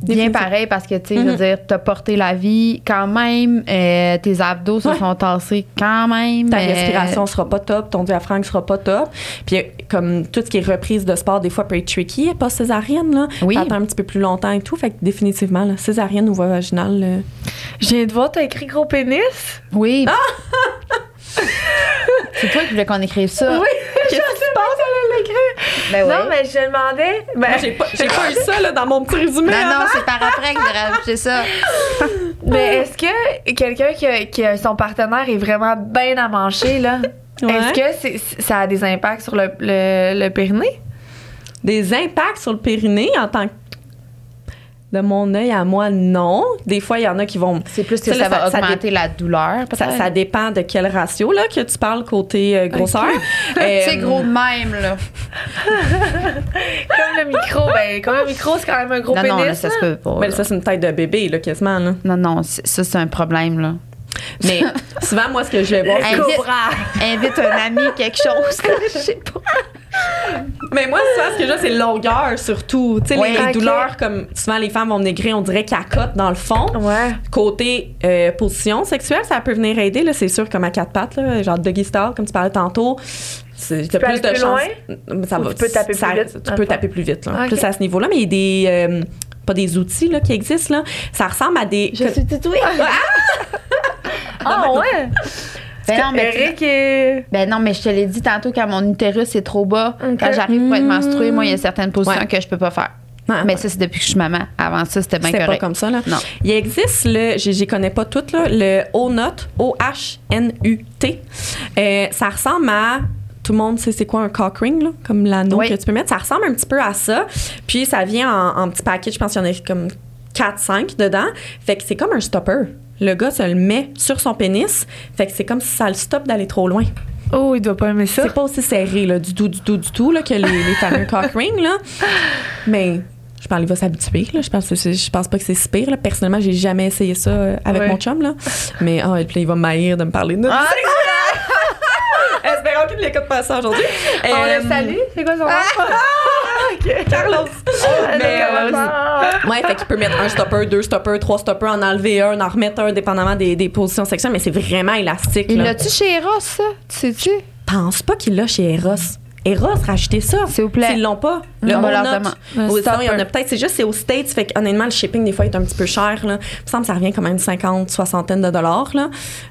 Bien pareil parce que, tu sais, je veux Mhm. dire, t'as porté la vie quand même, euh, tes abdos se Ouais. sont tassés quand même. Ta euh, respiration sera pas top, ton diaphragme sera pas top. Puis euh, comme tout ce qui est reprise de sport, des fois peut être tricky, pas césarienne là. Oui. Ça attend un petit peu plus longtemps et tout. Fait que définitivement, là, césarienne ou voie vaginale. Je viens de voir, t'as écrit gros pénis? Oui. Ah! c'est toi qui voulais qu'on écrive ça. Oui, je sais pas, ça l'écrire. Ben oui. Non, mais je demandais. Ben, Moi, j'ai pas, j'ai [LAUGHS] pas eu ça là, dans mon petit résumé. Non, non, c'est par après que j'ai rajouté ça. [LAUGHS] mais est-ce que quelqu'un qui, a- qui a son partenaire est vraiment bien à mancher, là, Ouais. est-ce que c'est- ça a des impacts sur le, le, le périnée? Des impacts sur le périnée en tant que. De mon œil à moi, non. Des fois, il y en a qui vont. C'est plus que Ça, va ça- ça augmenter la douleur. Ça, dépend de quel ratio là, que tu parles côté euh, grosseur. [LAUGHS] C'est Euh, gros de même, là. [LAUGHS] Comme le micro, ben, comme le micro, c'est quand même un gros non, pénis. non, là, ça se peut pas. Mais là. ça, c'est une tête de bébé, là, quasiment. Là. Non, non, ça, c'est un problème, là. Mais [LAUGHS] souvent, moi, ce que je vais voir, c'est Invite, invite un ami, quelque chose. Je sais pas. Mais moi, souvent, ce que j'ai, c'est longueur, surtout. Tu sais, Ouais. les, Ok. douleurs, comme souvent, les femmes vont maigrir, on dirait cote dans le fond. Ouais. Côté euh, position sexuelle, ça peut venir aider, là, c'est sûr, comme à quatre pattes, là, genre doggy style, comme tu parlais tantôt. Tu plus Ça Ou va, tu peux taper plus ça- vite, Tu peux taper plus vite, là, Ok. plus à ce niveau-là. Mais il y a des. euh, pas des outils là, qui existent, là. Ça ressemble à des. Je suis tatouée. Ah, [LAUGHS] ouais. Ben non, mais tu- Eric est. Ben non, mais je te l'ai dit tantôt, quand mon utérus est trop bas, Ok. quand j'arrive pour être Mm. menstruée, moi, il y a certaines positions Ouais. que je peux pas faire. Ah, mais ça, c'est depuis que je suis maman. Avant ça, c'était bien C'était pas correct. comme ça, là. Non. Il existe le, je j'y connais pas toutes, là, le O-Nut, O-H-N-U-T. Euh, ça ressemble à. Tout le monde sait c'est quoi un cock ring, là, comme l'anneau Oui. que tu peux mettre. Ça ressemble un petit peu à ça. Puis ça vient en, en petit paquet, je pense qu'il y en a comme 4-5 dedans. Fait que c'est comme un stopper. Le gars se le met sur son pénis. Fait que c'est comme si ça le stoppe d'aller trop loin. Oh, il doit pas aimer ça. C'est pas aussi serré, là, du tout, du tout, du tout, là, que les, les fameux [LAUGHS] cock rings, là. Mais je pense qu'il va s'habituer, là. Je pense, que je pense pas que c'est si pire, là. Personnellement, j'ai jamais essayé ça euh, avec Ouais. mon chum, là. Mais, ah, et puis il va m'haïr de me parler de Ah, [LAUGHS] Espérons qu'il ne l'écoute pas ça aujourd'hui. On Euh, le salue. C'est quoi son nom? [LAUGHS] ok. Carlos. Mais, euh, Ah, Ouais, fait qu'il peut mettre un stopper, deux stoppers, trois stoppers, en enlever un, en remettre un, dépendamment des, des positions sexuelles, mais c'est vraiment élastique. Il là. l'a-tu chez Eros, ça? Tu sais-tu? pense pas qu'il l'a chez Eros. Eros, rachetez ça. S'il vous plaît. S'ils l'ont pas. Le On Ou sinon, il y en a peut-être. C'est juste, c'est aux States. Fait que, honnêtement, le shipping, des fois, est un petit peu cher. Là. Il me semble que ça revient quand même 50, soixantaine de dollars. Là.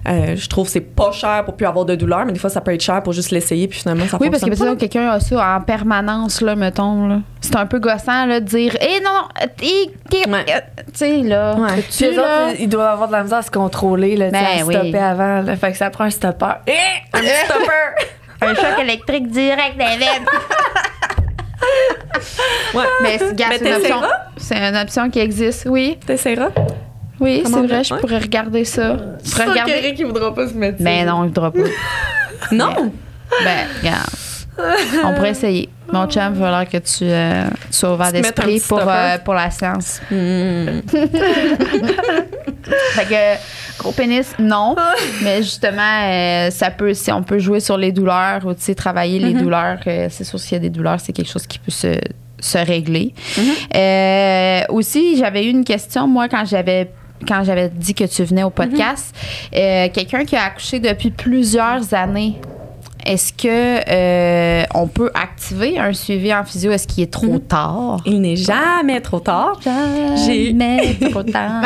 Euh, je trouve que c'est pas cher pour plus avoir de douleur, mais des fois, ça peut être cher pour juste l'essayer. Puis finalement, ça Oui, parce que peut-être quelqu'un a ça en permanence, là, mettons. Là. C'est un peu gossant, là, de dire Eh non, non, eh, Ouais. euh, tu sais, là. Ouais. Puis eux là? autres, ils doivent avoir de la misère à se contrôler, là, tu Ben à oui. stopper avant. Là. Fait que ça prend un stopper. Eh! Un [LAUGHS] stopper! Un choc électrique direct des veines. [LAUGHS] Ouais. Mais c'est gars, Mais c'est une option. t'essaieras? C'est une option qui existe, oui. T'essaieras? Oui, Comment c'est vrai, je ouais. pourrais regarder ça. Je pourrais regarder. qui voudra pas se mettre Mais non, il voudra pas. [LAUGHS] Non! ben, regarde. On pourrait essayer. Mon chum, il va falloir que tu, euh, sois ouvert Tu te mettes un d'esprit petit pour, stopper. euh, pour la science. Hmm. [LAUGHS] Fait que, Gros pénis, non. [LAUGHS] mais justement, euh, ça peut, si on peut jouer sur les douleurs ou travailler les douleurs, euh, c'est sûr s'il y a des douleurs, c'est quelque chose qui peut se, se régler. Euh, aussi, j'avais eu une question, moi, quand j'avais quand j'avais dit que tu venais au podcast, Euh, quelqu'un qui a accouché depuis plusieurs années. Est-ce que euh, on peut activer un suivi en physio? Est-ce qu'il est trop tard? Il n'est jamais trop tard. J'ai- Jamais trop tard.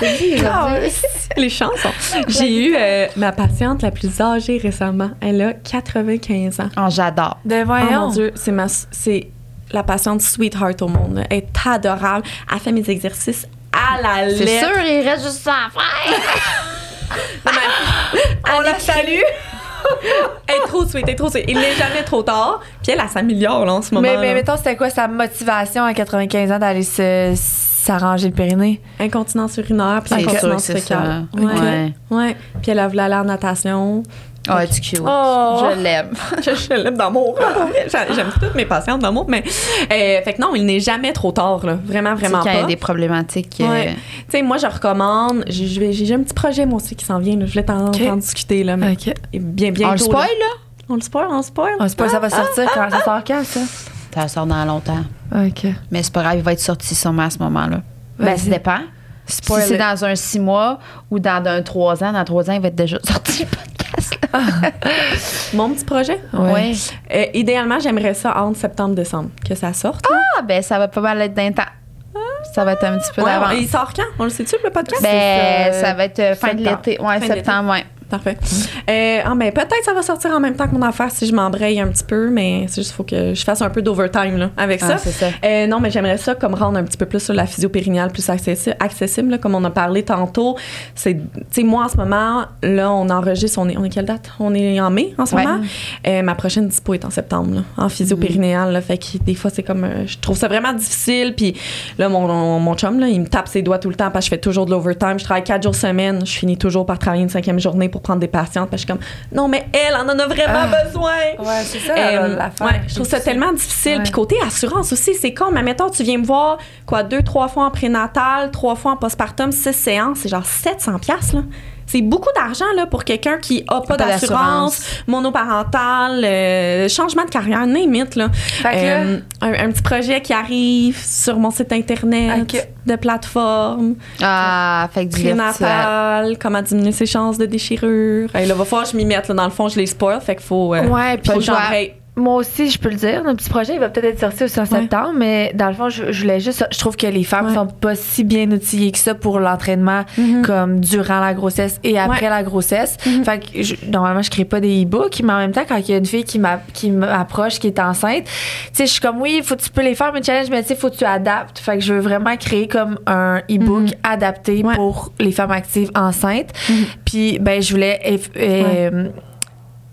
[LAUGHS] Les chansons. J'ai eu euh, ma patiente la plus âgée récemment. Elle a 95 ans. Oh, J'adore. De Oh voyons. mon Dieu, c'est ma, c'est la patiente sweetheart au monde. là. Elle est adorable. Elle fait mes exercices à la lettre. C'est sûr, il reste juste ça à faire. [LAUGHS] On la salue. [LAUGHS] elle est trop sweet, elle est trop sweet. Il n'est jamais trop tard. Puis elle, elle s'améliore là, en ce moment. Mais, mais mettons, c'était quoi sa motivation à 95 ans d'aller se s'arranger le périnée? Incontinence urinaire, puis incontinence fécale. Ouais. Ouais. ouais. Puis elle a voulu aller en natation. Oh, tu cute. Oh. Je l'aime. [LAUGHS] je, je l'aime d'amour. J'a- J'aime toutes mes patientes d'amour, mais euh, fait que non, il n'est jamais trop tard, là. Vraiment, vraiment Quand il y a pas. des problématiques. euh, Ouais. Tu sais, moi, je recommande. J'ai un petit projet, moi aussi, qui s'en vient. là. Je voulais t'en discuter, là. Mais bien, bien on le spoil, là? On le spoil, on le spoil. Ah, c'est pas, ça va sortir quand? Ça sort quand, ça? Ça sort dans longtemps. OK. Mais c'est pas grave, il va être sorti sûrement à ce moment-là. Ben, ça dépend. Spoil si c'est dans un six mois ou dans un trois ans, dans trois ans, il va être déjà sorti [LAUGHS] podcast. [LAUGHS] Mon petit projet? Ouais. Ouais. Euh, idéalement, j'aimerais ça entre septembre et décembre, que ça sorte. Ah, ben, ça va pas mal être d'un temps. Ça va être un petit peu Ouais, d'avance. il sort quand? On le sait-tu, le podcast? Ben, euh, ça va être euh, fin de l'été. Ouais, Fin septembre, ouais. Parfait. Euh, ah, ben, peut-être ça va sortir en même temps que mon affaire si je m'embraye un petit peu, mais c'est juste faut que je fasse un peu d'overtime là, avec Ah, ça. Euh, non, mais j'aimerais ça comme rendre un petit peu plus sur la physio périnéale plus accessi- accessible, là, comme on a parlé tantôt. C'est, moi en ce moment, là, on enregistre, on est, on est quelle date? On est en mai en ce Ouais. moment? Euh, ma prochaine dispo est en septembre, là, en physio périnéale. là. fait que des fois, c'est comme, je trouve ça vraiment difficile. Puis là, mon, mon, mon chum, là, il me tape ses doigts tout le temps parce que je fais toujours de l'overtime. Je travaille quatre jours semaine. Je finis toujours par travailler une cinquième journée pour prendre des patientes. Parce que je suis comme, non, mais elle en en a vraiment Ah. besoin. Ouais, c'est ça, Euh, l'affaire. ouais, je trouve ça tellement difficile. Puis côté assurance aussi, c'est con. Mais mettons, tu viens me voir, quoi, deux, trois fois en prénatal, trois fois en postpartum, six séances, c'est genre 700 pièces là. C'est beaucoup d'argent là pour quelqu'un qui a pas, Pas d'assurance, monoparental, euh, changement de carrière, limite là. Fait que là- Euh, un, un petit projet qui arrive sur mon site internet, de plateforme, Ah, fait que prénatal, comment diminuer ses chances de déchirure. Hey, là, va falloir que je m'y mette. Là, dans le fond, je les spoil, fait qu'il faut. euh, Ouais, puis faut. Moi aussi, je peux le dire, notre petit projet, il va peut-être être sorti aussi en septembre, mais dans le fond, je, je voulais juste. Je trouve que les femmes Ouais. sont pas si bien outillées que ça pour l'entraînement, Mhm. comme durant la grossesse et après Ouais. la grossesse. Mhm. Fait que je- normalement, je crée pas des e-books, mais en même temps, quand il y a une fille qui m'a- qui m'approche, qui est enceinte, tu sais, je suis comme, oui, faut, tu peux les faire, mes challenges, mais tu sais, faut que tu adaptes. Fait que je veux vraiment créer comme un e-book Mhm. adapté pour les femmes actives enceintes. Puis, ben, je voulais. eff- euh,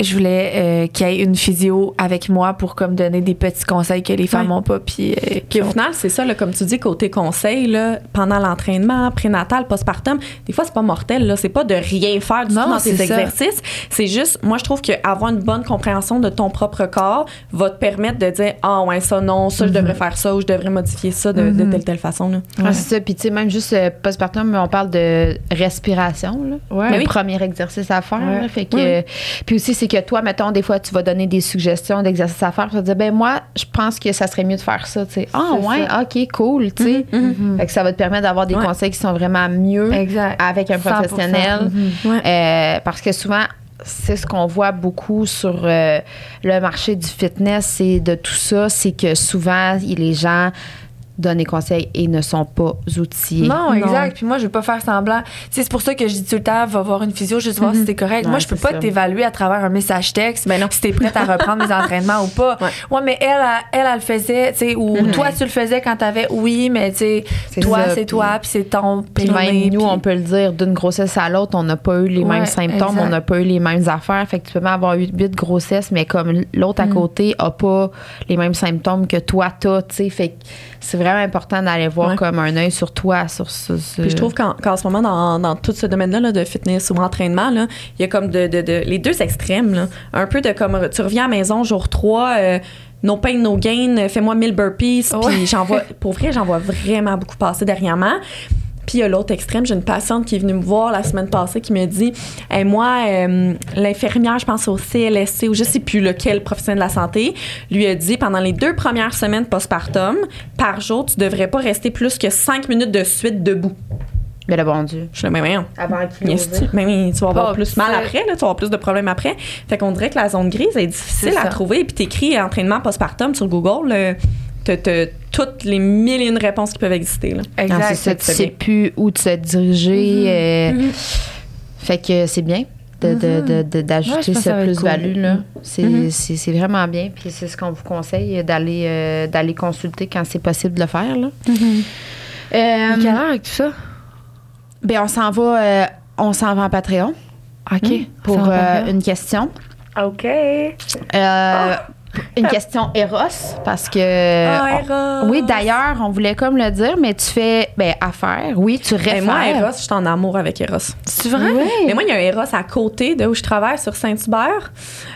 je voulais euh, qu'il y ait une physio avec moi pour comme donner des petits conseils que les femmes Ouais. n'ont pas puis euh, Puis au final, c'est ça, là, comme tu dis, côté conseil, là, pendant l'entraînement, prénatal, postpartum, des fois, c'est pas mortel. Là, c'est pas de rien faire du Non, tout dans ça. exercices. C'est juste, moi, je trouve qu'avoir une bonne compréhension de ton propre corps va te permettre de dire Ah, ouais, ça, non, ça, je devrais faire ça ou je devrais modifier ça de, de telle, telle façon. Là. Ah, c'est ça. Puis, tu sais, même juste euh, postpartum, on parle de respiration. Là. Ouais. le oui. premier exercice à faire. Ouais. là. fait que, euh, puis aussi, c'est que toi, mettons, des fois, tu vas donner des suggestions d'exercices à faire. Tu vas dire, ben moi, je pense que ça serait mieux de faire ça. tu sais. Ah, ouais, ça. OK, cool. tu sais. Fait que ça va te permettre d'avoir des Ouais. conseils qui sont vraiment mieux Exact. avec un 100%. professionnel. Mhm. Ouais. Euh, parce que souvent, c'est ce qu'on voit beaucoup sur euh, le marché du fitness et de tout ça, c'est que souvent, les gens donnent des conseils et ne sont pas outillés. Non, exact. Puis moi, je veux pas faire semblant. C'est pour ça que je dis tout le temps, va voir une physio, juste voir si t'es correct. Ouais, moi, je peux c'est pas t'évaluer à travers un message texte. Ben non. Si t'es prête à reprendre les [LAUGHS] entraînements ou pas. Ouais. Ouais, mais elle, elle, elle, elle le faisait, tu sais, ou Mhm. toi, tu le faisais quand t'avais, oui, mais tu sais, C'est toi, c'est toi, puis c'est ton Puis périnée, même nous, puis- on peut le dire, d'une grossesse à l'autre, on n'a pas eu les Ouais, mêmes symptômes, exact. on n'a pas eu les mêmes affaires. Fait que tu peux même avoir eu huit grossesses, mais comme l'autre à Mm. côté a pas les mêmes symptômes que toi t'as, tu sais. Fait que c'est vraiment important d'aller voir Ouais. comme un œil sur toi, sur ce. Puis je trouve qu'en, ce moment, dans, dans tout ce domaine-là là, de fitness ou entraînement, là, il y a comme de, de- de- les deux extrêmes. là. Un peu de comme tu reviens à la maison jour 3, euh, no pain, no gain, fais-moi 1000 burpees. Puis j'en vois, pour vrai, j'en vois vraiment beaucoup passer dernièrement. Puis il y a l'autre extrême. J'ai une patiente qui est venue me voir la semaine passée qui me dit Hey, Moi, euh, l'infirmière, je pense au CLSC ou je sais plus lequel professionnel de la santé, lui a dit pendant les deux premières semaines postpartum, par jour, tu devrais pas rester plus que cinq minutes de suite debout. Mais le bon Dieu. Je suis là, mais voyons. Avant Niaises-tu? Mais oui, tu vas avoir Pas plus mal après, là, tu vas avoir plus de problèmes après. Fait qu'on dirait que la zone grise est difficile à trouver. Puis t'écris entraînement postpartum sur Google, là, t'as t'as toutes les mille et une réponses qui peuvent exister. Là. Exact. ça, tu sais bien. plus où te diriger. euh, Mhm. Fait que c'est bien de- de- de- de- Ouais, d'ajouter je pense que ce ça va être plus-value. cool. là. C'est Mhm. c'est- c'est vraiment bien. Puis c'est ce qu'on vous conseille d'aller euh, d'aller consulter quand c'est possible de le faire. Là. Euh, Quelle heure avec tout ça? ben, on s'en va, euh, on s'en va en Patreon OK. pour euh, bien. une question. OK. Euh, Une question Eros parce que Ah, on- Eros. oui d'ailleurs on voulait comme le dire mais tu fais ben affaire oui tu Mais réfères moi, Eros, je suis en amour avec Eros. C'est vrai? Ouais. Mais moi, il y a un Eros à côté de où je travaille sur Saint-Hubert.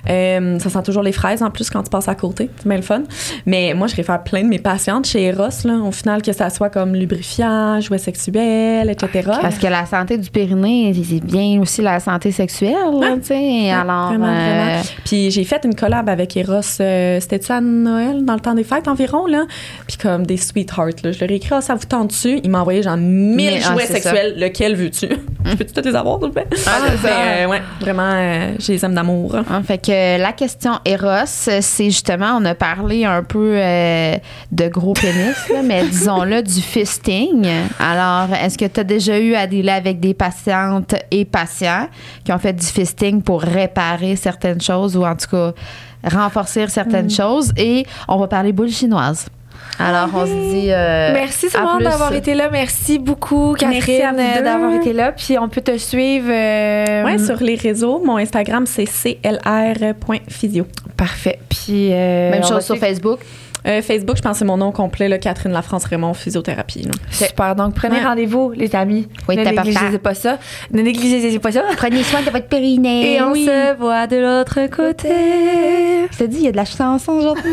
Euh, ça sent toujours les fraises en plus quand tu passes à côté. C'est bien le fun. Mais moi, je réfère plein de mes patientes chez Eros, là, au final, que ça soit comme lubrifiant, jouet sexuel, etc. Parce que la santé du périnée, c'est bien aussi la santé sexuelle, là, tu sais. Alors, Vraiment, euh, vraiment. Puis j'ai fait une collab avec Eros, euh, c'était-tu à Noël, dans le temps des fêtes environ, là? Puis comme des sweethearts, là. Je leur ai écrit, ah, ça vous tente dessus? Il m'a envoyé genre 1000 Mais, ah, jouets ça. sexuels. Lequel veux-tu? Peux-tu tous les avoir, s'il te plaît? Ah, c'est ça. Mais, euh, ouais, vraiment, euh, je les aime d'amour. hein, fait que la question Eros, c'est justement, on a parlé un peu euh, de gros pénis, là, mais [LAUGHS] disons-le, du fisting. Alors, est-ce que tu as déjà eu à dealer avec des patientes et patients qui ont fait du fisting pour réparer certaines choses ou en tout cas renforcer certaines choses? Et on va parler boule chinoise. Alors, on se dit. euh, Merci plus. d'avoir été là. Merci beaucoup Catherine euh, d'avoir été là. Puis on peut te suivre. euh, Ouais, sur les réseaux, mon Instagram, c'est clr.physio. Parfait. Puis euh, Même chose sur suivre- Facebook. Euh, Facebook, je pense que c'est mon nom complet, là, Catherine Lafrance Raymond, physiothérapie. là. Super. Donc prenez Ouais. rendez-vous les amis. Oui, ne négligez pas ça. Ne négligez pas ça. [LAUGHS] Prenez soin de votre périnée. Et on Oui. se voit de l'autre côté. Je te dis, il y a de la chanson aujourd'hui.